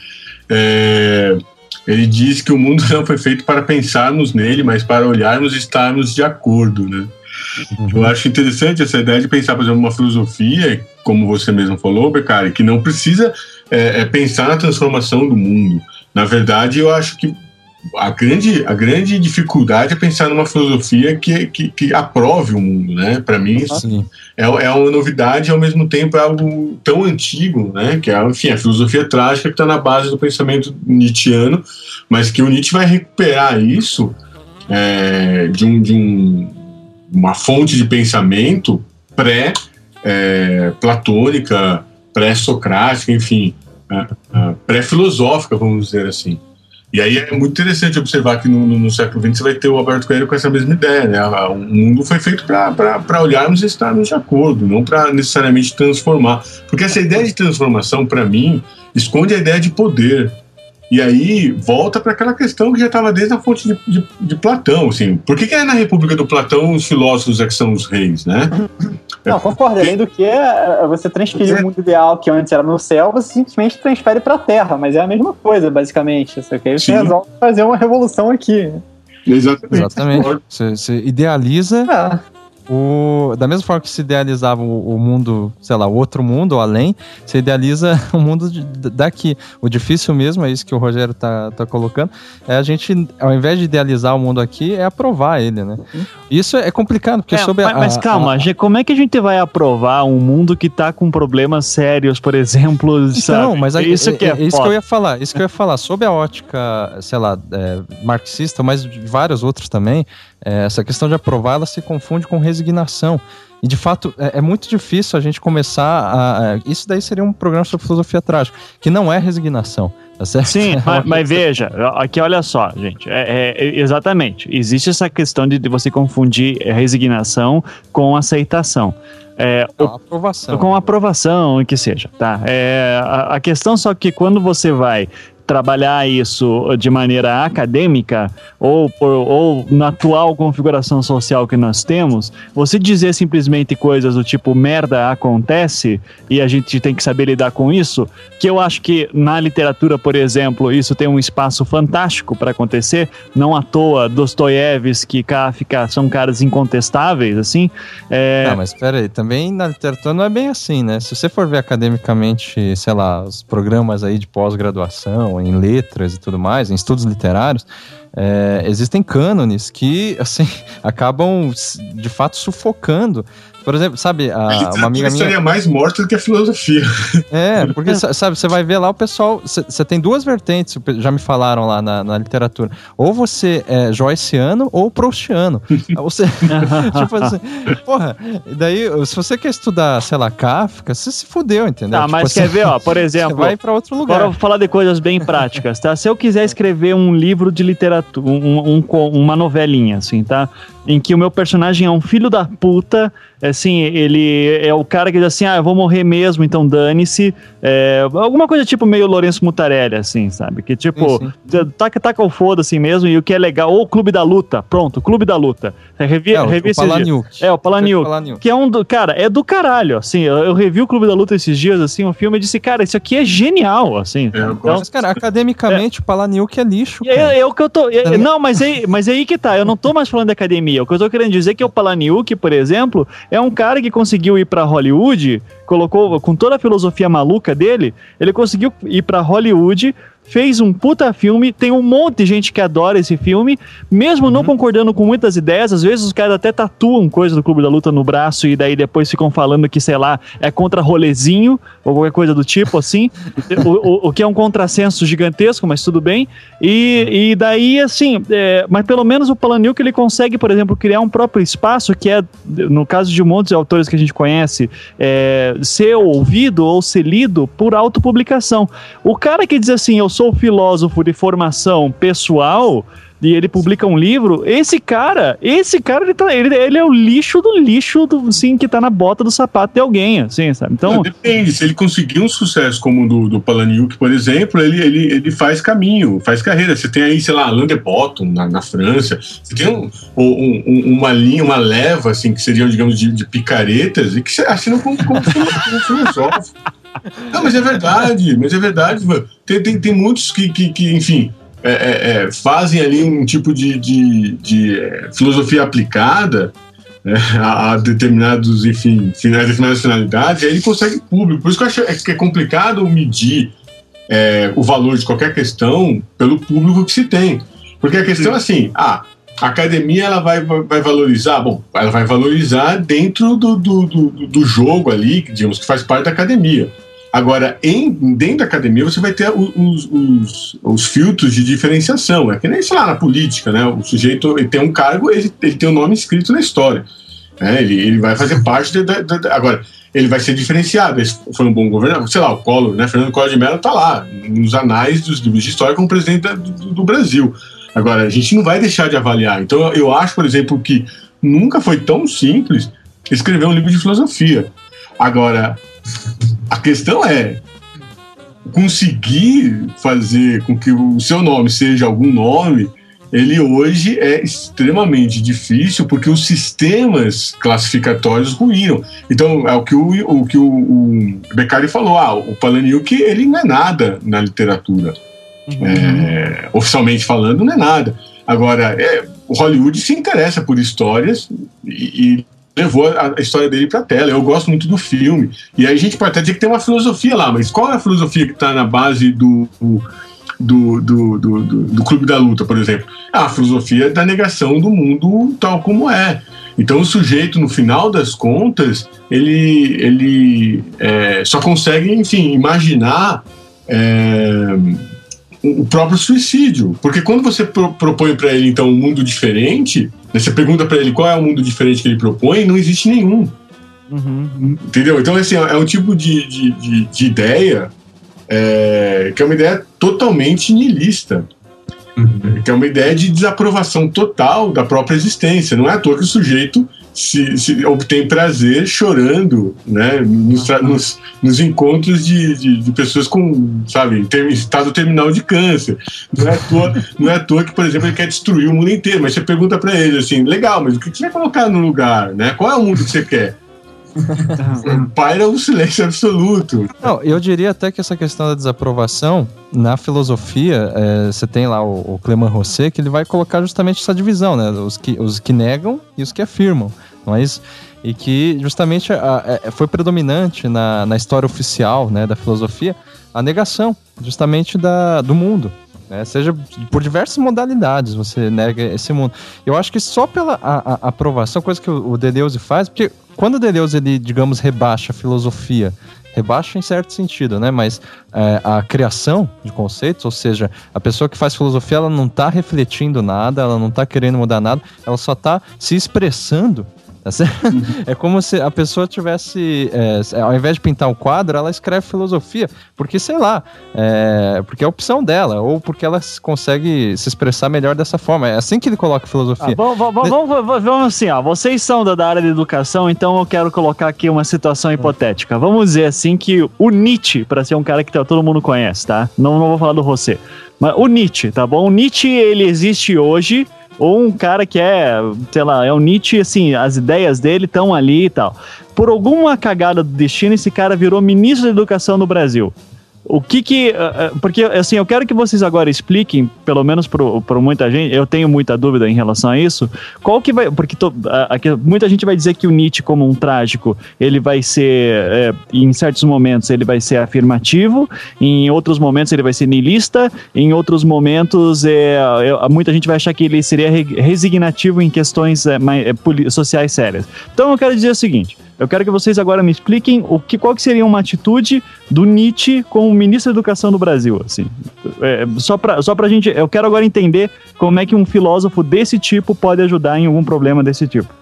[SPEAKER 5] é, ele diz que o mundo não foi feito para pensarmos nele, mas para olharmos e estarmos de acordo, né? Uhum. Eu acho interessante essa ideia de pensar, por exemplo, uma filosofia, como você mesmo falou, Beccari, que não precisa é, é pensar na transformação do mundo. Na verdade, eu acho que a grande, a grande dificuldade é pensar numa filosofia que, que, que aprove o mundo, né? Para mim, Sim. É, é uma novidade e ao mesmo tempo é algo tão antigo, né? Que é, enfim, a filosofia trágica que está na base do pensamento nietzschiano, mas que o Nietzsche vai recuperar isso é, de, um, de um, uma fonte de pensamento pré-platônica, é, pré-socrática, enfim, é, é, pré-filosófica, vamos dizer assim. E aí é muito interessante observar que no, no, no, século XX você vai ter o Alberto Coelho com essa mesma ideia. Né? O mundo foi feito para olharmos e estarmos de acordo, não para necessariamente transformar. Porque essa ideia de transformação, para mim, esconde a ideia de poder. E aí volta para aquela questão que já estava desde a fonte de, de, de, Platão. Assim. Por que, que é na República do Platão os filósofos é que são os reis, né?
[SPEAKER 3] Não, concordo. Além do que, é, você transferir o mundo ideal que antes era no céu, você simplesmente transfere para a Terra, mas é a mesma coisa, basicamente. Só que aí você Sim. resolve fazer uma revolução aqui.
[SPEAKER 2] Exatamente. Exatamente. Você, você idealiza ah o, da mesma forma que se idealizava o, o, mundo, sei lá, o outro mundo ou além, se idealiza o mundo de, daqui. O difícil mesmo, é isso que o Rogério tá, tá colocando, é a gente, ao invés de idealizar o mundo aqui, é aprovar ele, né? Isso é complicado, porque é, sobre
[SPEAKER 4] mas, a, Mas calma, a, como é que a gente vai aprovar um mundo que tá com problemas sérios, por exemplo, Não,
[SPEAKER 2] sabe? mas a, isso, que é, é isso que eu ia falar, isso que eu ia falar, sob a ótica, sei lá, é, marxista, mas vários outros também, é, essa questão de aprovar, ela se confunde com resignação. E de fato, é, é muito difícil a gente começar a, a, Isso daí seria um programa sobre filosofia trágica, que não é resignação. Tá certo?
[SPEAKER 4] Sim, mas, mas, veja, aqui olha só, gente. É, é, exatamente. Existe essa questão de, de você confundir resignação com aceitação. É,
[SPEAKER 2] com aprovação.
[SPEAKER 4] Com aprovação, que seja, tá? É, a, a, questão só que quando você vai trabalhar isso de maneira acadêmica ou, por, ou na atual configuração social que nós temos, você dizer simplesmente coisas do tipo merda acontece e a gente tem que saber lidar com isso, que eu acho que na literatura, por exemplo, isso tem um espaço fantástico para acontecer, não à toa Dostoiévski, Kafka são caras incontestáveis, assim.
[SPEAKER 2] É... Não, mas espera aí, também na literatura não é bem assim, né? Se você for ver academicamente, sei lá, os programas aí de pós-graduação, em letras e tudo mais, em estudos literários, é, existem cânones que, assim, acabam de fato sufocando Por exemplo, sabe, a, uma amiga minha.
[SPEAKER 5] seria mais morta do que a filosofia.
[SPEAKER 2] É, porque, sabe, você vai ver lá o pessoal. Você tem duas vertentes, já me falaram lá na, na literatura. Ou você é joyceano ou proustiano. você. tipo assim, porra, daí, se você quer estudar, sei lá, Kafka, você se fudeu, entendeu?
[SPEAKER 4] Tá,
[SPEAKER 2] tipo
[SPEAKER 4] mas
[SPEAKER 2] assim,
[SPEAKER 4] quer ver, ó, por exemplo.
[SPEAKER 2] Vai pra outro lugar.
[SPEAKER 4] Bora falar de coisas bem práticas, tá? Se eu quiser escrever um livro de literatura, um, um, uma novelinha, assim, tá? Em que o meu personagem é um filho da puta assim, ele é o cara que diz assim, ah, eu vou morrer mesmo, então dane-se. É, alguma coisa tipo meio Lourenço Mutarelli, assim, sabe? Que tipo, sim, sim. taca, taca o foda assim mesmo, e o que é legal, ou o Clube da Luta, pronto, o Clube da Luta. Revi,
[SPEAKER 2] é, revi o, o Palaniuk.
[SPEAKER 4] É, o Palaniuk, que é um, do, cara, é do caralho, assim, eu, eu, revi o Clube da Luta esses dias, assim, o filme, e disse, cara, isso aqui é genial, assim.
[SPEAKER 2] É, então, mas, cara, academicamente, é, o Palaniuk é lixo,
[SPEAKER 4] é, é, o que eu tô, é, não, mas aí, mas aí que tá, eu não tô mais falando de academia, o que eu tô querendo dizer é que o Palaniuk, por exemplo, é um cara que conseguiu ir para Hollywood, colocou com toda a filosofia maluca dele, ele conseguiu ir para Hollywood fez um puta filme, tem um monte de gente que adora esse filme, mesmo uhum. não concordando com muitas ideias, às vezes os caras até tatuam coisa do Clube da Luta no braço e daí depois ficam falando que, sei lá, é contra rolezinho ou qualquer coisa do tipo, assim, o, o, o, que é um contrassenso gigantesco, mas tudo bem, e, e daí, assim, é, mas pelo menos o que ele consegue, por exemplo, criar um próprio espaço que é, no caso de muitos autores que a gente conhece, é, ser ouvido ou ser lido por autopublicação. O cara que diz assim, eu sou filósofo de formação pessoal e ele publica um livro, esse cara, esse cara, ele, tá, ele, ele é o lixo do lixo, do, assim, que tá na bota do sapato de alguém, assim, sabe? Então... Não,
[SPEAKER 5] depende, se ele conseguir um sucesso como o do, do Palaniuk, por exemplo, ele, ele, ele faz caminho, faz carreira. Você tem aí, sei lá, Alain de Botton, na, na França, você tem um, um, um, uma linha, uma leva, assim, que seriam, digamos, de, de picaretas, e que você assina como, como, filosófico. Não, mas é verdade, mas é verdade. Tem, tem, tem muitos que, que, que enfim, é, é, é, fazem ali um tipo de, de, de é, filosofia aplicada né, a, a, determinados, enfim, determinadas finalidades, e aí ele consegue público. Por isso que eu acho é que é complicado medir é, o valor de qualquer questão pelo público que se tem. Porque a questão Sim. é assim, ah, a academia ela vai, vai valorizar, bom, ela vai valorizar dentro do, do, do, do jogo ali, digamos, que faz parte da academia. Agora, em, dentro da academia, você vai ter os, os, os, filtros de diferenciação. É que nem, sei lá, na política, né? O sujeito ele tem um cargo, ele, ele tem o um nome escrito na história. Né? Ele, ele vai fazer parte da, da, da, Agora, ele vai ser diferenciado. Esse foi um bom governador. Sei lá, o Collor, né? Fernando Collor de Mello está lá, nos anais dos livros de história, como presidente do, do Brasil. Agora, a gente não vai deixar de avaliar. Então, eu acho, por exemplo, que nunca foi tão simples escrever um livro de filosofia. Agora, a questão é conseguir fazer com que o seu nome seja algum nome. Ele hoje é extremamente difícil porque os sistemas classificatórios ruíram. Então, é o que o, o que o, o Beccari falou: ah, o Palahniuk ele não é nada na literatura. Uhum. É, oficialmente falando, não é nada. Agora, é, o Hollywood se interessa por histórias e, e levou a, a história dele para tela. Eu gosto muito do filme. E aí a gente pode até dizer que tem uma filosofia lá, mas qual é a filosofia que está na base do, do, do, do, do, Clube da Luta, por exemplo? É a filosofia da negação do mundo tal como é. Então o sujeito, no final das contas, ele, ele é, só consegue, enfim, imaginar é, o próprio suicídio. Porque quando você pro, propõe para ele, então, um mundo diferente, você pergunta para ele qual é o mundo diferente que ele propõe, não existe nenhum. Uhum. Entendeu? Então, assim, é um tipo de, de, de, de ideia é, que é uma ideia totalmente nihilista. Uhum. Que é uma ideia de desaprovação total da própria existência. Não é à toa que o sujeito se, se obtém prazer chorando, né, nos, nos, nos encontros de, de, de, pessoas com, sabe, em estado terminal de câncer. Não é, à toa, não é à toa que, por exemplo, ele quer destruir o mundo inteiro, mas você pergunta para ele assim, legal, mas o que você vai colocar no lugar, né? Qual é o mundo que você quer? Paira o silêncio absoluto.
[SPEAKER 2] Não, eu diria até que essa questão da desaprovação, na filosofia, é, você tem lá o, o Clément Rosset, que ele vai colocar justamente essa divisão, né? Os que, os que negam e os que afirmam. Não é isso? E que justamente a, a, foi predominante na, na história oficial né, da filosofia a negação, justamente da, do mundo. Né? Seja por diversas modalidades você nega esse mundo. Eu acho que só pela a aprovação, coisa que o, o Deleuze faz, porque quando Deleuze, ele, digamos, rebaixa a filosofia rebaixa em certo sentido, né? Mas é, a criação de conceitos, ou seja, a pessoa que faz filosofia, ela não está refletindo nada, ela não está querendo mudar nada, ela só está se expressando Tá uhum. É como se a pessoa tivesse, é, ao invés de pintar um quadro, ela escreve filosofia, porque sei lá, é, porque é a opção dela, ou porque ela consegue se expressar melhor dessa forma. É assim que ele coloca filosofia. Ah,
[SPEAKER 4] vamos, vamos, vamos, vamos, assim, ó, vocês são da, da, área de educação, então eu quero colocar aqui uma situação hipotética. Vamos dizer assim que o Nietzsche, para ser um cara que todo mundo conhece, tá? Não, não vou falar do você, mas o Nietzsche, tá bom? O Nietzsche, ele existe hoje ou um cara que é, sei lá, é o Nietzsche, assim, as ideias dele estão ali e tal. Por alguma cagada do destino, esse cara virou ministro da educação no Brasil. O que que. Eh, eh, porque, assim, eu quero que vocês agora expliquem, pelo menos para muita gente, eu tenho muita dúvida em relação a isso. Qual que vai. Porque tô, muita gente vai dizer que o Nietzsche, como um trágico, ele vai ser. É, em certos momentos, ele vai ser afirmativo, em outros momentos, ele vai ser niilista, em outros momentos, é, muita gente vai achar que ele seria resignativo em questões mais, sociais sérias. Então, eu quero dizer o seguinte. Eu quero que vocês agora me expliquem o que, qual que seria uma atitude do Nietzsche como ministro da Educação do Brasil, assim. É, só para só pra gente, eu quero agora entender como é que um filósofo desse tipo pode ajudar em algum problema desse tipo.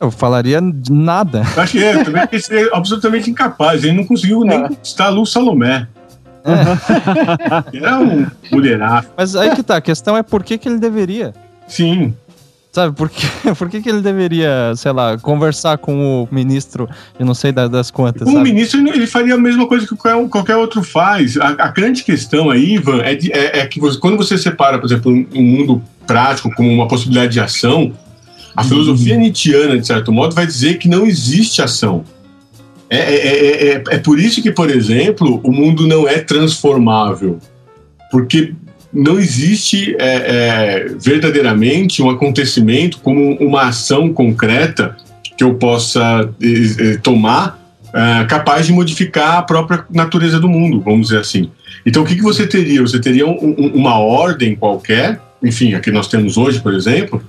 [SPEAKER 2] Eu falaria nada.
[SPEAKER 5] Acho que é, também é absolutamente incapaz. Ele não conseguiu nem é. conquistar a Lu Salomé. É. Era um mulheraço.
[SPEAKER 2] Mas aí que tá, a questão é por que, que ele deveria.
[SPEAKER 5] Sim.
[SPEAKER 2] Sabe, por, que, por que, que ele deveria, sei lá, conversar com o ministro, eu não sei das, das quantas?
[SPEAKER 5] O ministro, ele faria a mesma coisa que qualquer outro faz. A, a grande questão aí, Ivan, é, de, é, é, que você, quando você separa, por exemplo, um mundo prático como uma possibilidade de ação, a uhum. filosofia nietzschiana, de certo modo, vai dizer que não existe ação. É, é, é, é, por isso que, por exemplo, o mundo não é transformável. Porque não existe é, é, verdadeiramente um acontecimento como uma ação concreta que eu possa tomar é, capaz de modificar a própria natureza do mundo, vamos dizer assim. Então, o que, que você teria? Você teria um, um, uma ordem qualquer, enfim, a que nós temos hoje, por exemplo,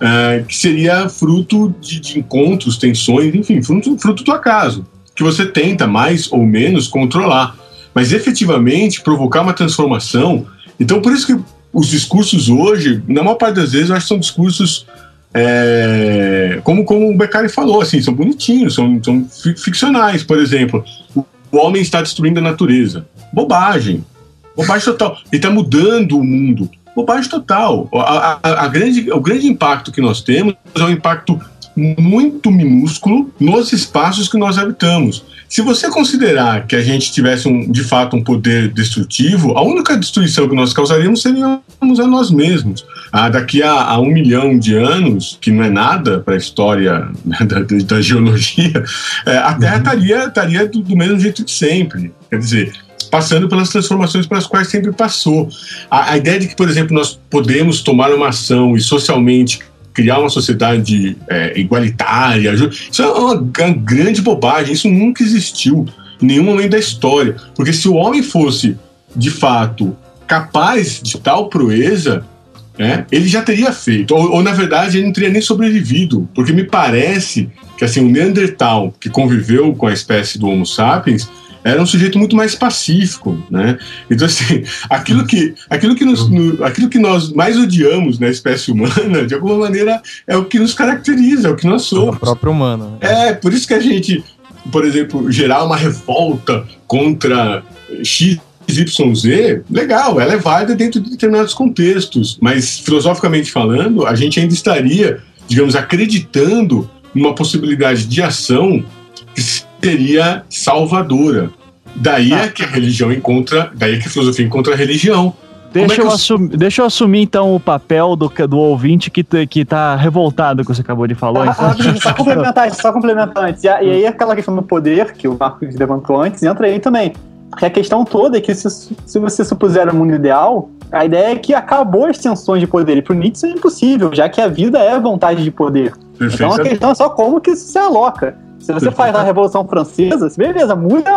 [SPEAKER 5] é, que seria fruto de, de, encontros, tensões, enfim, fruto, fruto do acaso, que você tenta mais ou menos controlar. Mas efetivamente provocar uma transformação então, por isso que os discursos hoje, na maior parte das vezes, eu acho que são discursos, é, como, como o Beccari falou, assim, são bonitinhos, são, são ficcionais. Por exemplo, o homem está destruindo a natureza. Bobagem. Bobagem total. Ele está mudando o mundo. Bobagem total. A, a, a, grande, o grande impacto que nós temos é um impacto muito minúsculo nos espaços que nós habitamos. Se você considerar que a gente tivesse um, de fato um poder destrutivo, a única destruição que nós causaríamos seríamos a nós mesmos. Ah, daqui a, a, um milhão de anos, que não é nada para a história da, da, geologia, é, a Terra uhum. estaria, estaria do, do mesmo jeito de sempre. Quer dizer, passando pelas transformações pelas quais sempre passou. A, a, ideia de que, por exemplo, nós podemos tomar uma ação e socialmente criar uma sociedade é, igualitária. Isso é uma, uma grande bobagem, isso nunca existiu em nenhum momento da história. Porque se o homem fosse, de fato, capaz de tal proeza, né, ele já teria feito. Ou, ou, na verdade, ele não teria nem sobrevivido. Porque me parece que assim, o Neandertal, que conviveu com a espécie do Homo sapiens, era um sujeito muito mais pacífico, né? Então assim, aquilo que, aquilo que, nos, no, aquilo que nós mais odiamos na espécie humana, de alguma maneira, é o que nos caracteriza, é o que nós somos.
[SPEAKER 2] O próprio humano.
[SPEAKER 5] Né? É, por isso que a gente, por exemplo, gerar uma revolta contra X YZ, legal, ela é válida dentro de determinados contextos, mas filosoficamente falando, a gente ainda estaria, digamos, acreditando numa possibilidade de ação que seria salvadora. Daí ah. é que a religião encontra, daí é que a filosofia encontra a religião.
[SPEAKER 4] Deixa, é eu, eu assumir, deixa eu assumir então o papel do, do ouvinte que, que tá revoltado com o que você acabou de falar.
[SPEAKER 3] Ah, então. só complementar, só complementar antes. E, e, aí aquela questão do poder, que o Marcos levantou antes, entra aí também. Porque a questão toda é que se, se você supuser o um mundo ideal, a ideia é que acabou as tensões de poder. E pro Nietzsche é impossível, já que a vida é a vontade de poder. Então a questão é só como que isso se aloca. Se você faz a Revolução Francesa, beleza, muda,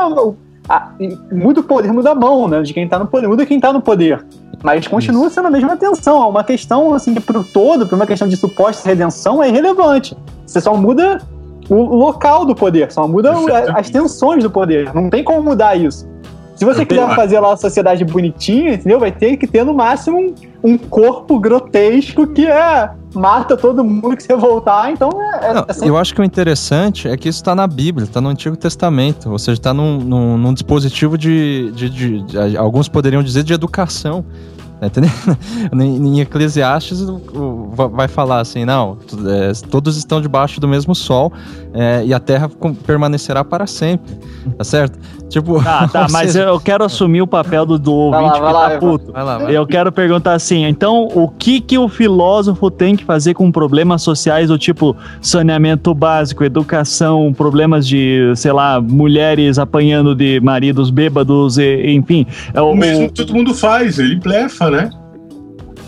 [SPEAKER 3] a, muda o poder, muda a mão, né? De quem tá no poder, muda quem tá no poder. Mas continua sendo a mesma tensão. É uma questão, assim, que pro todo, pra uma questão de suposta redenção, é irrelevante. Você só muda o local do poder, só muda as tensões do poder. Não tem como mudar isso. Se você quiser fazer lá uma sociedade bonitinha, entendeu? Vai ter que ter no máximo um, um corpo grotesco que é mata todo mundo que você voltar, então é.
[SPEAKER 2] é Não, é Eu acho que o interessante é que isso está na Bíblia, está no Antigo Testamento, ou seja, está num, num, num, dispositivo de, de, de, de, Alguns poderiam dizer de educação. Tá em Eclesiastes vai falar assim, não, é, todos estão debaixo do mesmo sol é, e a terra permanecerá para sempre, tá certo?
[SPEAKER 4] Tipo, tá, tá mas seja... eu quero assumir o papel do, do ouvinte vai lá, que tá puto. Vai lá, vai. Eu quero perguntar assim, então o que que o filósofo tem que fazer com problemas sociais do tipo saneamento básico, educação, problemas de, sei lá, mulheres apanhando de maridos bêbados, e, enfim.
[SPEAKER 5] É o mesmo que todo mundo faz, ele blefa, né?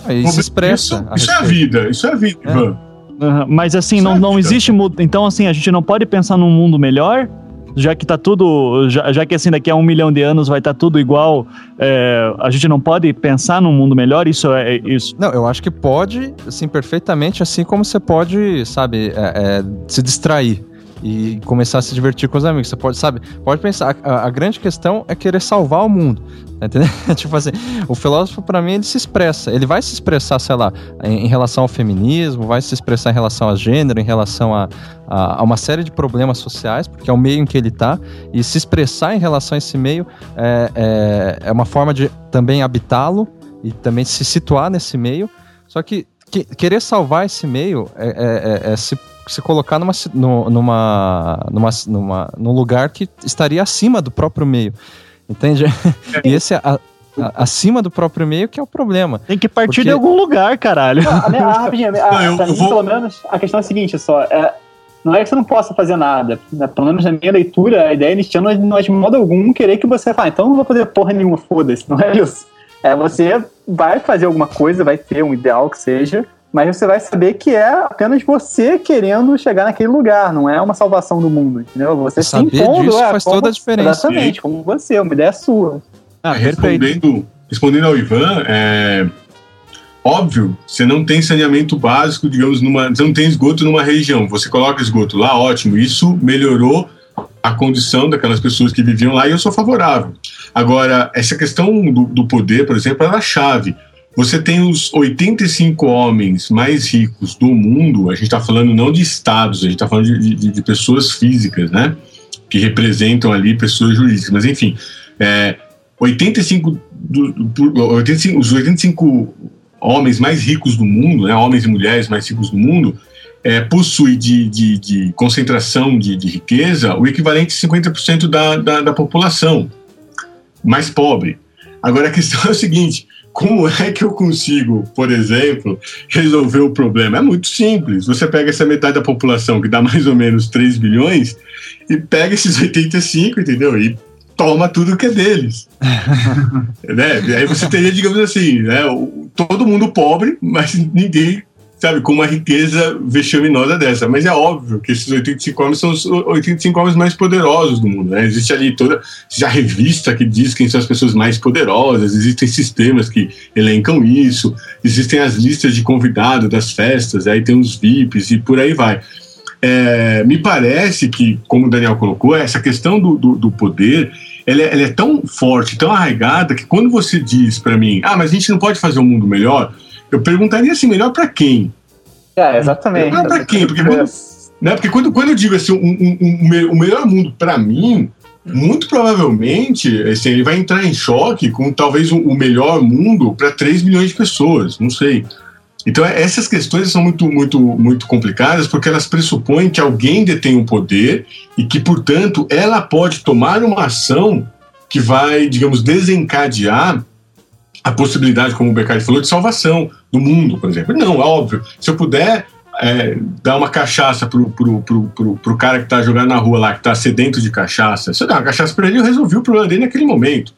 [SPEAKER 2] Aí se expressa.
[SPEAKER 5] Isso, isso é a vida, isso é a vida, é. Ivan.
[SPEAKER 4] Uhum, mas assim, não, não existe. Então, assim, a gente não pode pensar num mundo melhor? Já que tá tudo. Já, já que assim, daqui a um milhão de anos vai estar tá tudo igual, é, a gente não pode pensar num mundo melhor? Isso é, é isso?
[SPEAKER 2] Não, eu acho que pode, assim, perfeitamente, assim como você pode, sabe, é, é se distrair e começar a se divertir com os amigos. Você pode, sabe, pode pensar. A, a grande questão é querer salvar o mundo. Tá entendendo? tipo assim, o filósofo, para mim, ele se expressa. Ele vai se expressar, sei lá, em, em, relação ao feminismo, vai se expressar em relação a gênero, em relação a, a, a, uma série de problemas sociais, porque é o meio em que ele tá. E se expressar em relação a esse meio é, é, é uma forma de também habitá-lo e também se situar nesse meio. Só que, que querer salvar esse meio é, é, é, é se se colocar numa, numa, numa, numa, num lugar que estaria acima do próprio meio. Entende? e esse é a, a, acima do próprio meio que é o problema.
[SPEAKER 4] Tem que partir porque... de algum lugar, caralho.
[SPEAKER 3] Não, a minha, a, rapidinho, a, não, eu, mim, vou... pelo menos, a questão é a seguinte só. É, não é que você não possa fazer nada. Né? Pelo menos na minha leitura, a ideia inicial não é, não é de modo algum querer que você fale, ah, então não vou fazer porra nenhuma, foda-se. Não é isso. É você vai fazer alguma coisa, vai ter um ideal que seja, mas você vai saber que é apenas você querendo chegar naquele lugar, não é uma salvação do mundo, entendeu? Você
[SPEAKER 2] saber se impondo, disso é, faz como, toda a diferença.
[SPEAKER 3] Exatamente, como você, uma ideia sua.
[SPEAKER 5] Ah, respondendo, respondendo ao Ivan, é óbvio, você não tem saneamento básico, digamos, numa, você não tem esgoto numa região, você coloca esgoto lá, ótimo, isso melhorou a condição daquelas pessoas que viviam lá e eu sou favorável. Agora, essa questão do, do poder, por exemplo, é a chave. Você tem os 85 homens mais ricos do mundo, a gente está falando não de estados, a gente está falando de, de, de, pessoas físicas, né? Que representam ali pessoas jurídicas. Mas, enfim, é, 85, do, do, 85, os 85 homens mais ricos do mundo, né, homens e mulheres mais ricos do mundo, é, possui de, de, de concentração de, de, riqueza o equivalente a 50% da, da, da população mais pobre. Agora a questão é o seguinte: como é que eu consigo, por exemplo, resolver o problema? É muito simples. Você pega essa metade da população, que dá mais ou menos 3 bilhões, e pega esses 85, entendeu? E toma tudo que é deles. né? Aí você teria, digamos assim, né? todo mundo pobre, mas ninguém sabe, com uma riqueza vexaminosa dessa. Mas é óbvio que esses 85 homens são os 85 homens mais poderosos do mundo. Né? Existe ali toda já revista que diz quem são as pessoas mais poderosas, existem sistemas que elencam isso, existem as listas de convidados das festas, aí tem os VIPs e por aí vai. É, me parece que, como o Daniel colocou, essa questão do, do, do poder ela é, ela é, tão forte, tão arraigada, que quando você diz para mim, ah, mas a gente não pode fazer um mundo melhor, eu perguntaria assim, melhor para quem?
[SPEAKER 3] É, exatamente.
[SPEAKER 5] Melhor para quem? Porque, quando, né, porque quando, quando eu digo assim, um, um, um, o melhor mundo para mim, muito provavelmente assim, ele vai entrar em choque com talvez o melhor mundo para 3 milhões de pessoas, não sei. Então essas questões são muito, muito, muito complicadas porque elas pressupõem que alguém detém o um poder e que, portanto, ela pode tomar uma ação que vai, digamos, desencadear a possibilidade, como o Beccari falou, de salvação do mundo, por exemplo. Não, é óbvio. Se eu puder é, dar uma cachaça pro, pro, pro, pro, pro cara que tá jogando na rua lá, que tá sedento de cachaça, se eu der uma cachaça para ele, eu resolvi o problema dele naquele momento.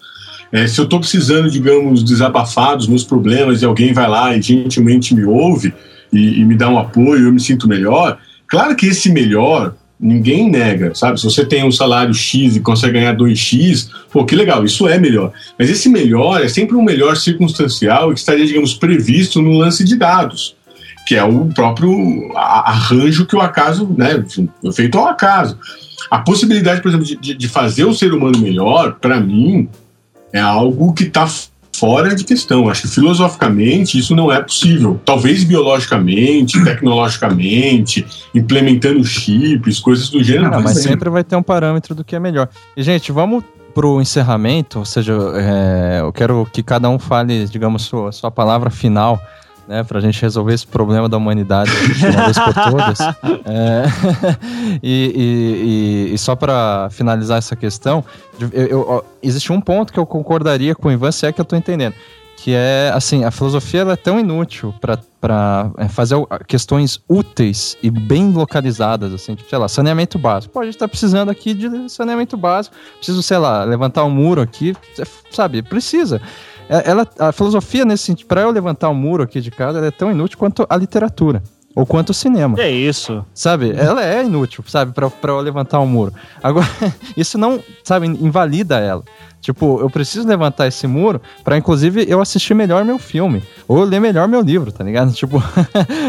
[SPEAKER 5] É, se eu estou precisando, digamos, desabafar dos meus problemas e alguém vai lá e gentilmente me ouve e, e me dá um apoio, eu me sinto melhor, claro que esse melhor Ninguém nega, sabe? Se você tem um salário X e consegue ganhar 2X, pô, que legal, isso é melhor. Mas esse melhor é sempre um melhor circunstancial que estaria, digamos, previsto no lance de dados. que é o próprio arranjo que o acaso, né, feito ao acaso. A possibilidade, por exemplo, de, de fazer o ser humano melhor, para mim, é algo que está fora de questão. Acho que filosoficamente isso não é possível. Talvez biologicamente, tecnologicamente, implementando chips, coisas do gênero.
[SPEAKER 2] Mas sempre vai ter um parâmetro do que é melhor. E, gente, vamos pro encerramento, ou seja, é, eu quero que cada um fale, digamos, sua, sua palavra final né, para a gente resolver esse problema da humanidade de uma vez por todas. É, e, e, e, só para finalizar essa questão, eu, eu, existe um ponto que eu concordaria com o Ivan, se é que eu estou entendendo, que é assim, a filosofia é tão inútil para é, fazer questões úteis e bem localizadas, assim, tipo, sei lá, saneamento básico. Pô, a gente está precisando aqui de saneamento básico, preciso, sei lá, levantar um muro aqui, sabe, precisa. É, ela, a filosofia, nesse sentido, para eu levantar um muro aqui de casa, ela é tão inútil quanto a literatura. Ou quanto o cinema.
[SPEAKER 4] É isso.
[SPEAKER 2] Sabe? Ela é inútil, sabe? Pra, pra eu levantar um muro. Agora, isso não, sabe, invalida ela. Tipo, eu preciso levantar esse muro para inclusive eu assistir melhor meu filme ou ler melhor meu livro, tá ligado? Tipo,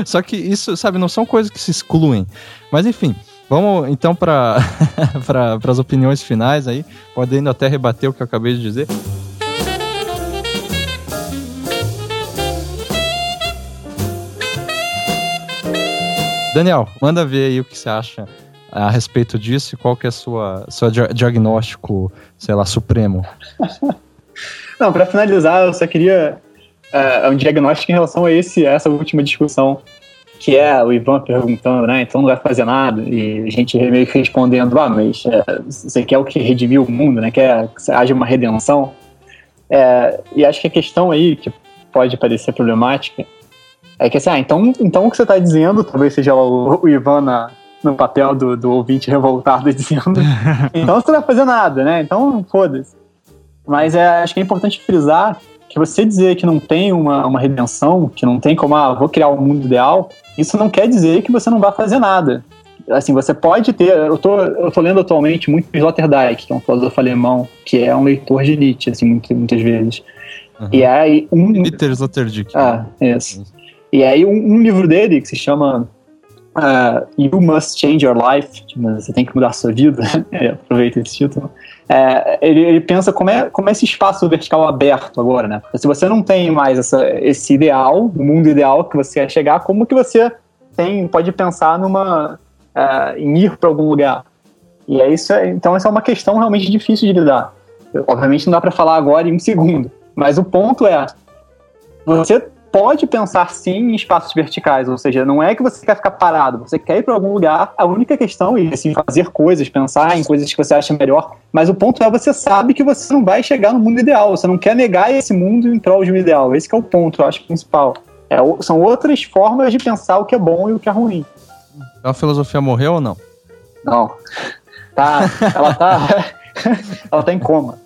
[SPEAKER 2] só que isso, sabe, não são coisas que se excluem. Mas enfim, vamos então para para as opiniões finais aí, podendo até rebater o que eu acabei de dizer. Daniel, manda ver aí o que você acha a respeito disso e qual que é o seu diagnóstico, sei lá, supremo.
[SPEAKER 3] Não, para finalizar, eu só queria uh, um diagnóstico em relação a esse, essa última discussão, que é o Ivan perguntando, né, então não vai fazer nada, e a gente meio que respondendo, ah, mas é, você quer o que redimir o mundo, né, quer que haja uma redenção? É, e acho que a questão aí, que pode parecer problemática, é que assim, ah, então, então o que você está dizendo, talvez seja o, o Ivan na, no papel do, do ouvinte revoltado dizendo, então você não vai fazer nada, né? Então, foda-se. Mas é, acho que é importante frisar que você dizer que não tem uma, uma redenção, que não tem como, ah, vou criar um mundo ideal, isso não quer dizer que você não vai fazer nada. Assim, você pode ter. Eu tô, eu tô lendo atualmente muito Sloterdijk, que é um filósofo alemão, que é um leitor de Nietzsche, assim, muitas, muitas vezes. Uhum. E aí. Um,
[SPEAKER 2] Peter Sloterdijk.
[SPEAKER 3] Ah, isso. E aí um, um livro dele que se chama uh, You Must Change Your Life, tipo, você tem que mudar a sua vida, é, aproveita esse título, é, ele, ele, pensa como é, como é esse espaço vertical aberto agora, né? Porque se você não tem mais essa, esse ideal, o mundo ideal que você quer chegar, como que você tem, pode pensar numa, uh, em ir para algum lugar? E é isso, então essa é uma questão realmente difícil de lidar. Obviamente não dá para falar agora em um segundo, mas o ponto é, você pode pensar sim em espaços verticais, ou seja, não é que você quer ficar parado, você quer ir para algum lugar, a única questão é assim, fazer coisas, pensar em coisas que você acha melhor, mas o ponto é você sabe que você não vai chegar no mundo ideal, você não quer negar esse mundo em prol de um ideal, esse é o ponto, eu acho, principal. É, são outras formas de pensar o que é bom e o que é ruim.
[SPEAKER 2] A filosofia morreu ou não?
[SPEAKER 3] Não. Tá, ela tá, ela tá em coma.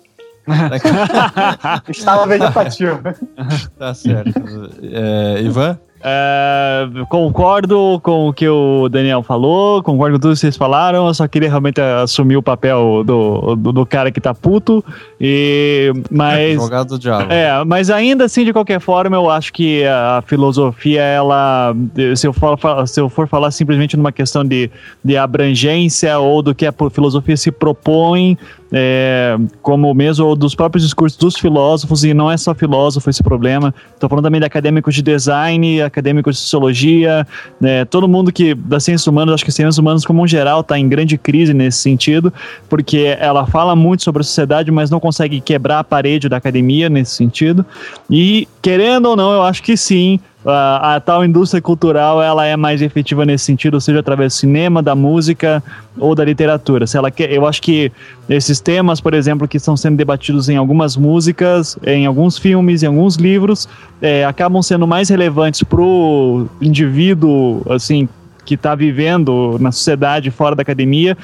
[SPEAKER 3] Estava vegetativo.
[SPEAKER 2] Tá certo. É, Ivan?
[SPEAKER 4] É, concordo com o que o Daniel falou, concordo com tudo que vocês falaram. Eu só queria realmente assumir o papel do, do, do cara que tá puto. E, mas.
[SPEAKER 2] Jogado do diabo.
[SPEAKER 4] É, mas ainda assim, de qualquer forma, eu acho que a filosofia, ela. Se eu for, se eu for falar simplesmente numa questão de, de abrangência ou do que a filosofia se propõe, é, como mesmo ou dos próprios discursos dos filósofos, e não é só filósofo esse problema. Estou falando também de acadêmicos de design, acadêmicos de sociologia, né, todo mundo que das ciências humanas, acho que as ciências humanas como um geral está em grande crise nesse sentido, porque ela fala muito sobre a sociedade, mas não consegue quebrar a parede da academia nesse sentido. E querendo ou não, eu acho que sim, a, a, tal indústria cultural ela é mais efetiva nesse sentido, seja através do cinema, da música ou da literatura. Se ela quer, eu acho que esses temas, por exemplo, que estão sendo debatidos em algumas músicas, em alguns filmes, em alguns livros, é, acabam sendo mais relevantes para o indivíduo, assim, que está vivendo na sociedade fora da academia,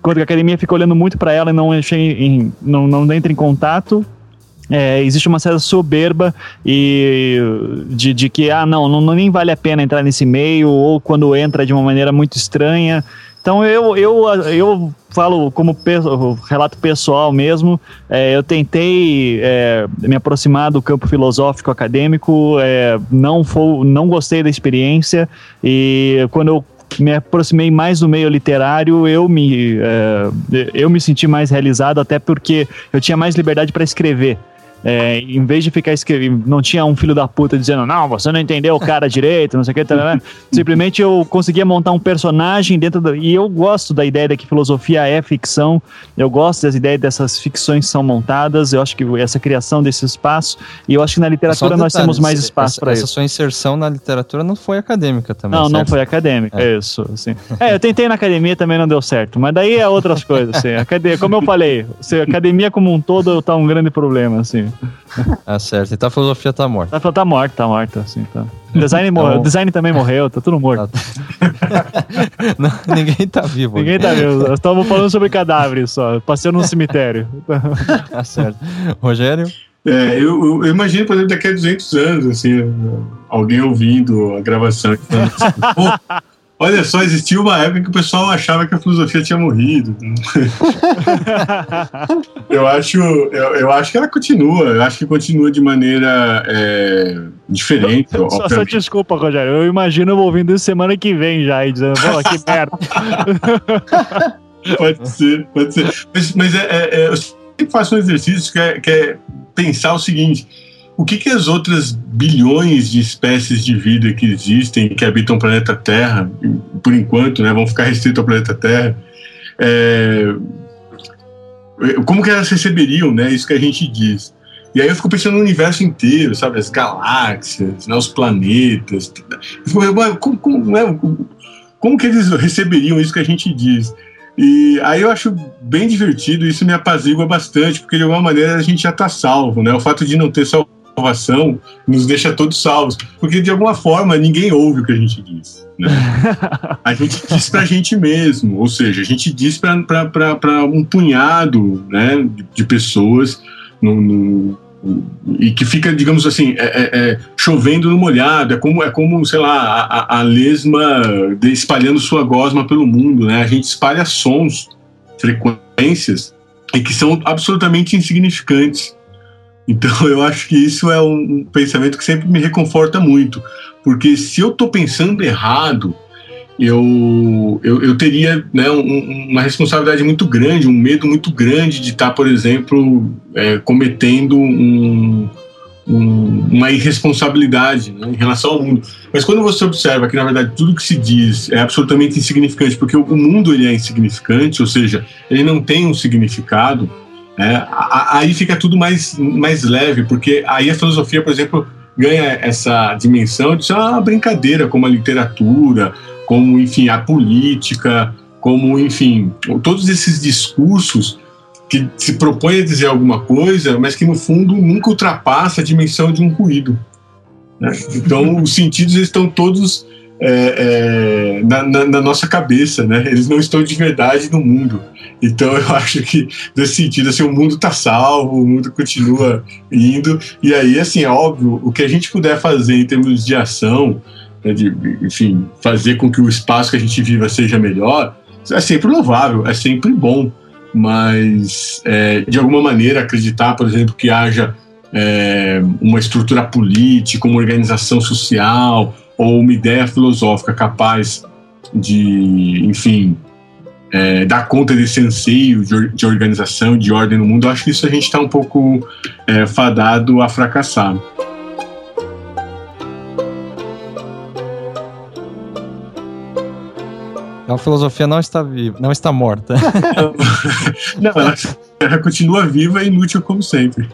[SPEAKER 4] quando a academia fica olhando muito para ela e não, em, não, não entra em contato é, existe uma certa soberba e de, de que, ah, não, não, nem vale a pena entrar nesse meio, ou quando entra de uma maneira muito estranha. Então eu, eu, eu falo como relato pessoal mesmo, é, eu tentei é, me aproximar do campo filosófico acadêmico, é, não, for, não gostei da experiência e quando eu me aproximei mais do meio literário, eu me, é, eu me senti mais realizado, até porque eu tinha mais liberdade para escrever. É, em vez de ficar escrevendo, não tinha um filho da puta dizendo, não, você não entendeu o cara direito, não sei o que, né. simplesmente eu conseguia montar um personagem dentro do. E eu gosto da ideia de que filosofia é ficção, eu gosto das ideias dessas ficções que são montadas, eu acho que essa criação desse espaço, e eu acho que na literatura nós temos mais espaço para isso.
[SPEAKER 2] Essa sua inserção na literatura não foi acadêmica também.
[SPEAKER 4] Não,
[SPEAKER 2] certo?
[SPEAKER 4] não foi acadêmica, é. isso. Assim. É, eu tentei na academia também não deu certo, mas daí é outras coisas. Assim. Academia, como eu falei, academia como um todo tá um grande problema, assim.
[SPEAKER 2] Ah, certo. Então a filosofia tá morta.
[SPEAKER 4] Tá, tá morta, tá morta, assim, tá. Design, então... morreu, design também morreu, tá tudo morto. Tá.
[SPEAKER 2] Não, ninguém tá vivo.
[SPEAKER 4] Ninguém tá vivo. Nós estamos falando sobre cadáveres só, passeando no cemitério.
[SPEAKER 2] Tá certo. Rogério?
[SPEAKER 5] É, eu, eu, imagino, por exemplo, daqui a 200 anos, assim, alguém ouvindo a gravação. Falando, Olha só, existia uma época que o pessoal achava que a filosofia tinha morrido. eu acho, eu, eu, acho que ela continua. Eu acho que continua de maneira é, diferente.
[SPEAKER 4] Só, só, desculpa, Rogério. Eu imagino eu ouvindo isso semana que vem já e dizendo, pô, que merda.
[SPEAKER 5] pode ser, pode ser. Mas, mas é, é, é, eu sempre faço um exercício que é, que é pensar o seguinte o que, que as outras bilhões de espécies de vida que existem, que habitam o planeta Terra, por enquanto, né, vão ficar restritos ao planeta Terra, é, como que elas receberiam né, isso que a gente diz? E aí eu fico pensando no universo inteiro, sabe? As galáxias, né, os planetas. Como, como, né, como que eles receberiam isso que a gente diz? E aí eu acho bem divertido, isso me apazigua bastante, porque de alguma maneira a gente já está salvo, né? O fato de não ter salvo salvação nos deixa todos salvos. Porque de alguma forma ninguém ouve o que a gente diz. Né? a gente diz para a gente mesmo, ou seja, a gente diz para um punhado né, de, pessoas no, no, e que fica, digamos assim, é, é, é, chovendo no molhado. É como, é como sei lá, a, a lesma espalhando sua gosma pelo mundo. Né? A gente espalha sons, frequências, e que são absolutamente insignificantes. Então eu acho que isso é um pensamento que sempre me reconforta muito, porque se eu estou pensando errado, eu, eu, eu teria né, um, uma responsabilidade muito grande, um medo muito grande de estar, tá, por exemplo, é, cometendo um, um, uma irresponsabilidade né, em relação ao mundo. Mas quando você observa que, na verdade, tudo que se diz é absolutamente insignificante, porque o mundo ele é insignificante, ou seja, ele não tem um significado, é, aí fica tudo mais, mais leve, porque aí a filosofia, por exemplo, ganha essa dimensão de ser uma brincadeira, como a literatura, como, enfim, a política, como, enfim, todos esses discursos que se propõem a dizer alguma coisa, mas que no fundo nunca ultrapassa a dimensão de um ruído. Né? Então, os sentidos estão todos é, é, na, na, na, nossa cabeça, né? Eles não estão de verdade no mundo. Então eu acho que nesse sentido, assim, o mundo está salvo, o mundo continua indo. E aí, assim, é óbvio, o que a gente puder fazer em termos de ação, né, de, enfim, fazer com que o espaço que a gente viva seja melhor, é sempre louvável, é sempre bom. Mas, é, de alguma maneira, acreditar, por exemplo, que haja é, uma estrutura política, uma organização social, ou uma ideia filosófica capaz de, enfim, é, dar conta desse anseio de, de, organização, de ordem no mundo, acho que isso a gente está um pouco é, fadado a fracassar.
[SPEAKER 2] Então a filosofia não está viva, não está morta.
[SPEAKER 5] não, ela, ela continua viva e inútil como sempre.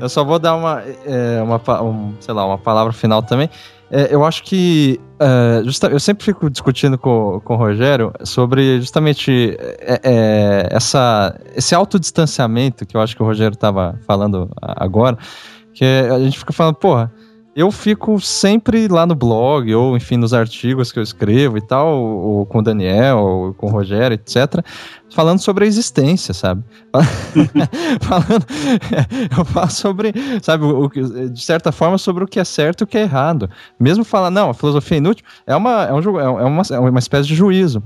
[SPEAKER 2] eu só vou dar uma, é, uma, um, sei lá, uma palavra final também. É, eu acho que é, justa, eu sempre fico discutindo com, com o Rogério sobre justamente é, é, essa, esse autodistanciamento que eu acho que o Rogério estava falando agora, que a gente fica falando, porra, eu fico sempre lá no blog, ou enfim, nos artigos que eu escrevo e tal, ou com o Daniel, ou com o Rogério, etc., falando sobre a existência, sabe? falando, eu falo sobre, sabe, o, de certa forma, sobre o que é certo e o que é errado. Mesmo falar, não, a filosofia é inútil, é uma, é um, é uma, é uma espécie de juízo.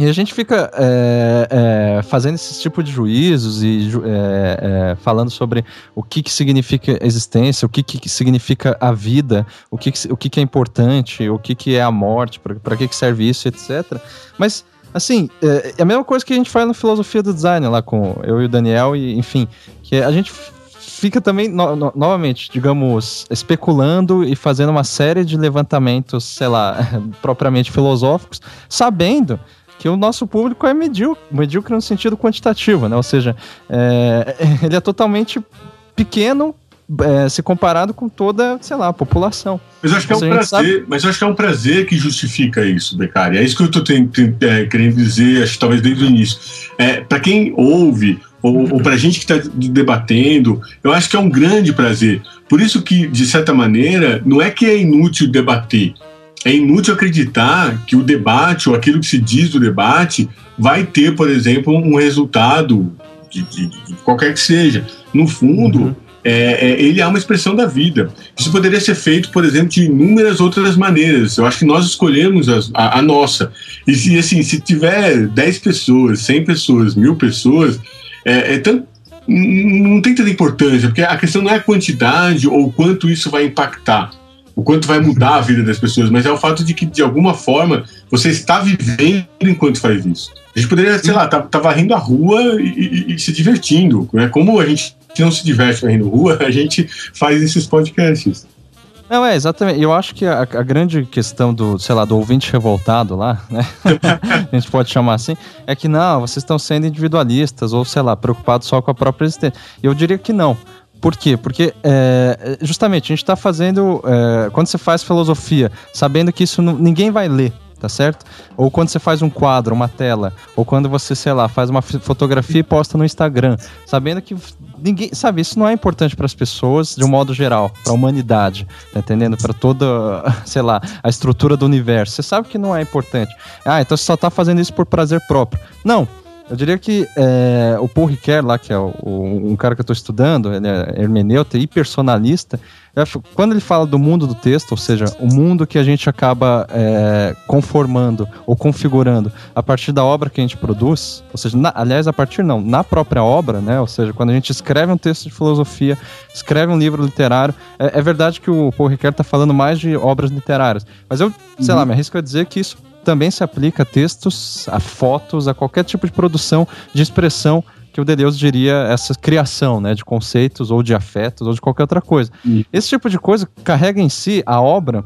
[SPEAKER 2] E a gente fica é, é, fazendo esse tipo de juízos e é, é, falando sobre o que, que significa existência, o que, que significa a vida, o que, que, o que, que é importante, o que, que é a morte, para que, que serve isso, etc. Mas, assim, é, é a mesma coisa que a gente faz na filosofia do design lá com eu e o Daniel, e enfim, que a gente fica também, no, no, novamente, digamos, especulando e fazendo uma série de levantamentos, sei lá, propriamente filosóficos, sabendo que o nosso público é medíocre, medíocre no sentido quantitativo, né? Ou seja, é, ele é totalmente pequeno é, se comparado com toda, sei lá, a população.
[SPEAKER 5] Mas eu acho que é um prazer, sabe... mas acho que é um prazer que justifica isso, Becari. É isso que eu estou é, querendo dizer, acho que talvez desde o início. É, para quem ouve, ou, ou para a gente que está debatendo, eu acho que é um grande prazer. Por isso que, de certa maneira, não é que é inútil debater, é inútil acreditar que o debate ou aquilo que se diz do debate vai ter, por exemplo, um resultado de, de, de qualquer que seja. No fundo, uhum. é, é, ele é uma expressão da vida. Isso poderia ser feito, por exemplo, de inúmeras outras maneiras. Eu acho que nós escolhemos a, a, a nossa. E se, assim, se tiver 10 pessoas, 100 pessoas, mil pessoas, é, é tanto, não tem tanta importância, porque a questão não é a quantidade ou quanto isso vai impactar o quanto vai mudar a vida das pessoas, mas é o fato de que, de alguma forma, você está vivendo enquanto faz isso. A gente poderia, sei lá, tá, tá varrendo a rua e, e, e, se divertindo. Né? Como a gente não se diverte varrendo rua, a gente faz esses podcasts.
[SPEAKER 2] Não, é, exatamente. Eu acho que a, a, grande questão do, sei lá, do ouvinte revoltado lá, né? a gente pode chamar assim, é que não, vocês estão sendo individualistas ou, sei lá, preocupados só com a própria existência. Eu diria que não. Por quê? Porque é, justamente a gente está fazendo. É, quando você faz filosofia, sabendo que isso não, ninguém vai ler, tá certo? Ou quando você faz um quadro, uma tela, ou quando você, sei lá, faz uma fotografia e posta no Instagram, sabendo que ninguém, sabe, isso não é importante para as pessoas de um modo geral, para a humanidade, tá entendendo? Para toda, sei lá, a estrutura do universo. Você sabe que não é importante. Ah, então você só está fazendo isso por prazer próprio. Não, eu diria que é, o Paul Ricoeur, lá, que é o, o, um cara que eu estou estudando, ele é hermeneuta e personalista, quando ele fala do mundo do texto, ou seja, o mundo que a gente acaba é, conformando ou configurando a partir da obra que a gente produz, ou seja, na, aliás, a partir não, na própria obra, né? Ou seja, quando a gente escreve um texto de filosofia, escreve um livro literário, é, é verdade que o Paul Ricoeur está falando mais de obras literárias, mas eu, sei uhum. lá, me arrisco a dizer que isso também se aplica a textos, a fotos, a qualquer tipo de produção de expressão que o Deleuze diria essa criação, né, de conceitos ou de afetos ou de qualquer outra coisa. Uhum. Esse tipo de coisa carrega em si a obra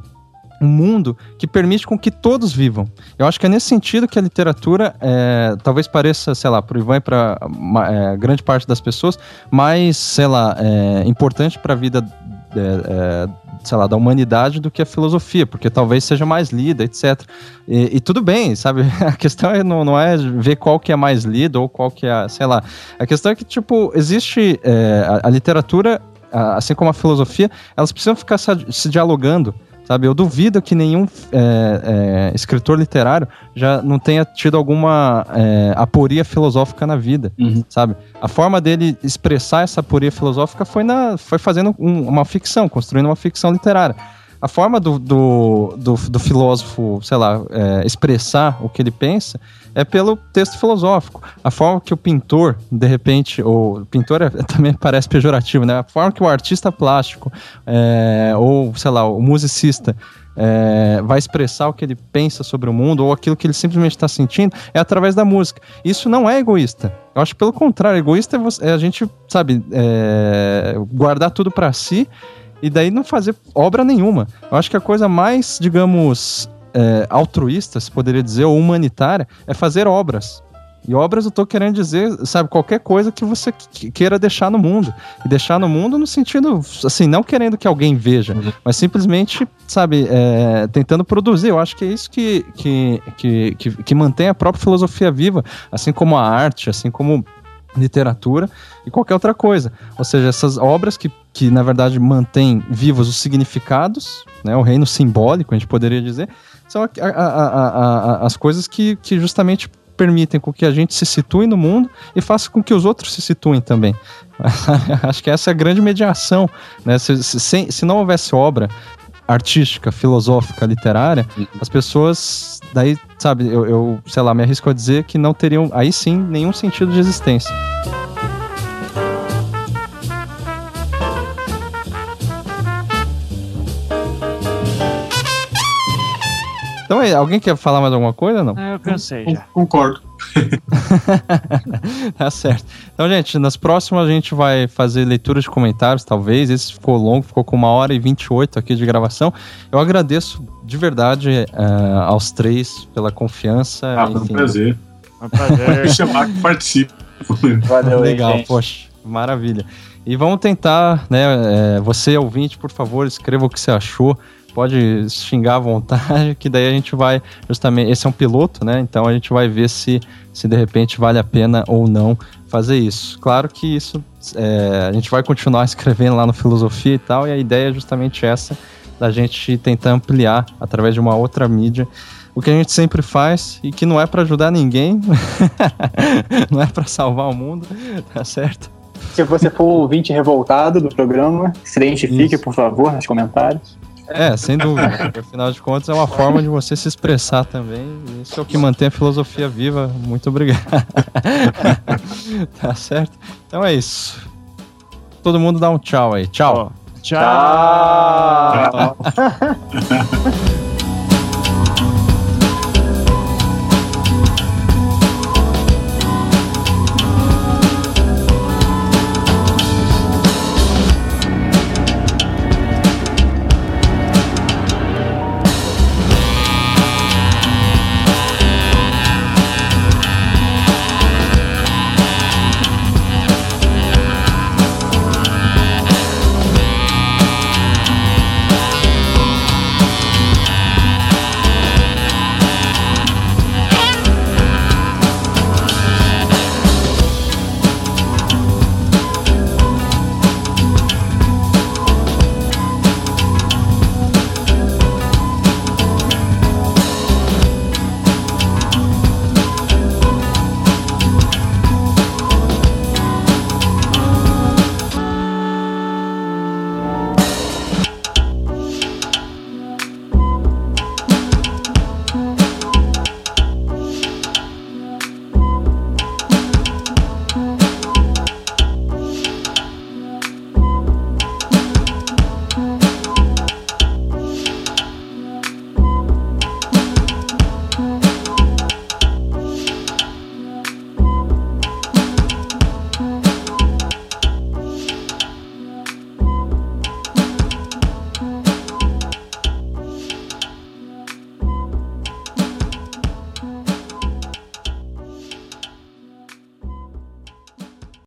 [SPEAKER 2] um mundo que permite com que todos vivam. Eu acho que é nesse sentido que a literatura é, talvez pareça, sei lá, para o Ivan e para é, grande parte das pessoas, mais, sei lá, é, importante para a vida é, é, sei lá, da humanidade do que a filosofia, porque talvez seja mais lida, etc. E, e tudo bem, sabe? A questão é, não, não, é ver qual que é mais lida ou qual que é, sei lá. A questão é que, tipo, existe é, a, a, literatura, assim como a filosofia, elas precisam ficar se, se dialogando sabe? Eu duvido que nenhum é, é, escritor literário já não tenha tido alguma é, aporia filosófica na vida, uhum. sabe? A forma dele expressar essa aporia filosófica foi, na, foi fazendo um, uma ficção, construindo uma ficção literária a forma do, do, do, do filósofo, sei lá, é, expressar o que ele pensa é pelo texto filosófico. A forma que o pintor, de repente, ou pintor é, também parece pejorativo, né? A forma que o artista plástico, é, ou sei lá, o musicista é, vai expressar o que ele pensa sobre o mundo ou aquilo que ele simplesmente está sentindo é através da música. Isso não é egoísta. Eu acho que pelo contrário, egoísta é, você, é a gente, sabe, é, guardar tudo para si e daí não fazer obra nenhuma. Eu acho que a coisa mais, digamos, é, altruísta, se poderia dizer, ou humanitária, é fazer obras. E obras eu tô querendo dizer, sabe, qualquer coisa que você queira deixar no mundo. E deixar no mundo no sentido, assim, não querendo que alguém veja, mas simplesmente, sabe, é, tentando produzir. Eu acho que é isso que, que, que, que, que mantém a própria filosofia viva, assim como a arte, assim como literatura e qualquer outra coisa. Ou seja, essas obras que que na verdade mantém vivos os significados, né, o reino simbólico, a gente poderia dizer, são a, a, a, as coisas que, que justamente permitem com que a gente se situe no mundo e faça com que os outros se situem também. Acho que essa é a grande mediação. Né? Se, se, se não houvesse obra artística, filosófica, literária, uhum. as pessoas, daí, sabe, eu, eu, sei lá, me arrisco a dizer que não teriam, aí sim, nenhum sentido de existência. Alguém quer falar mais alguma coisa não?
[SPEAKER 4] Eu cansei já.
[SPEAKER 5] Concordo.
[SPEAKER 2] tá certo. Então, gente, nas próximas a gente vai fazer leitura de comentários, talvez. Esse ficou longo, ficou com uma hora e 28 aqui de gravação. Eu agradeço de verdade uh, aos três pela confiança.
[SPEAKER 5] Ah, foi um prazer. É um prazer. Chamar que participe.
[SPEAKER 2] Valeu, Legal, gente. poxa, maravilha. E vamos tentar, né? É, você, ouvinte, por favor, escreva o que você achou pode xingar à vontade, que daí a gente vai justamente. Esse é um piloto, né? Então a gente vai ver se, se de repente vale a pena ou não fazer isso. Claro que isso é, a gente vai continuar escrevendo lá no Filosofia e tal, e a ideia é justamente essa, da gente tentar ampliar através de uma outra mídia. O que a gente sempre faz e que não é para ajudar ninguém, não é para salvar o mundo, tá certo?
[SPEAKER 3] Se você for ouvinte revoltado do programa, se identifique, Isso. por favor, nos comentários.
[SPEAKER 2] É, sem dúvida. Afinal de contas, é uma forma de você se expressar também. Isso é o que mantém a filosofia viva. Muito obrigado. tá certo? Então é isso. Todo mundo dá um tchau aí. Tchau.
[SPEAKER 4] Tchau. tchau.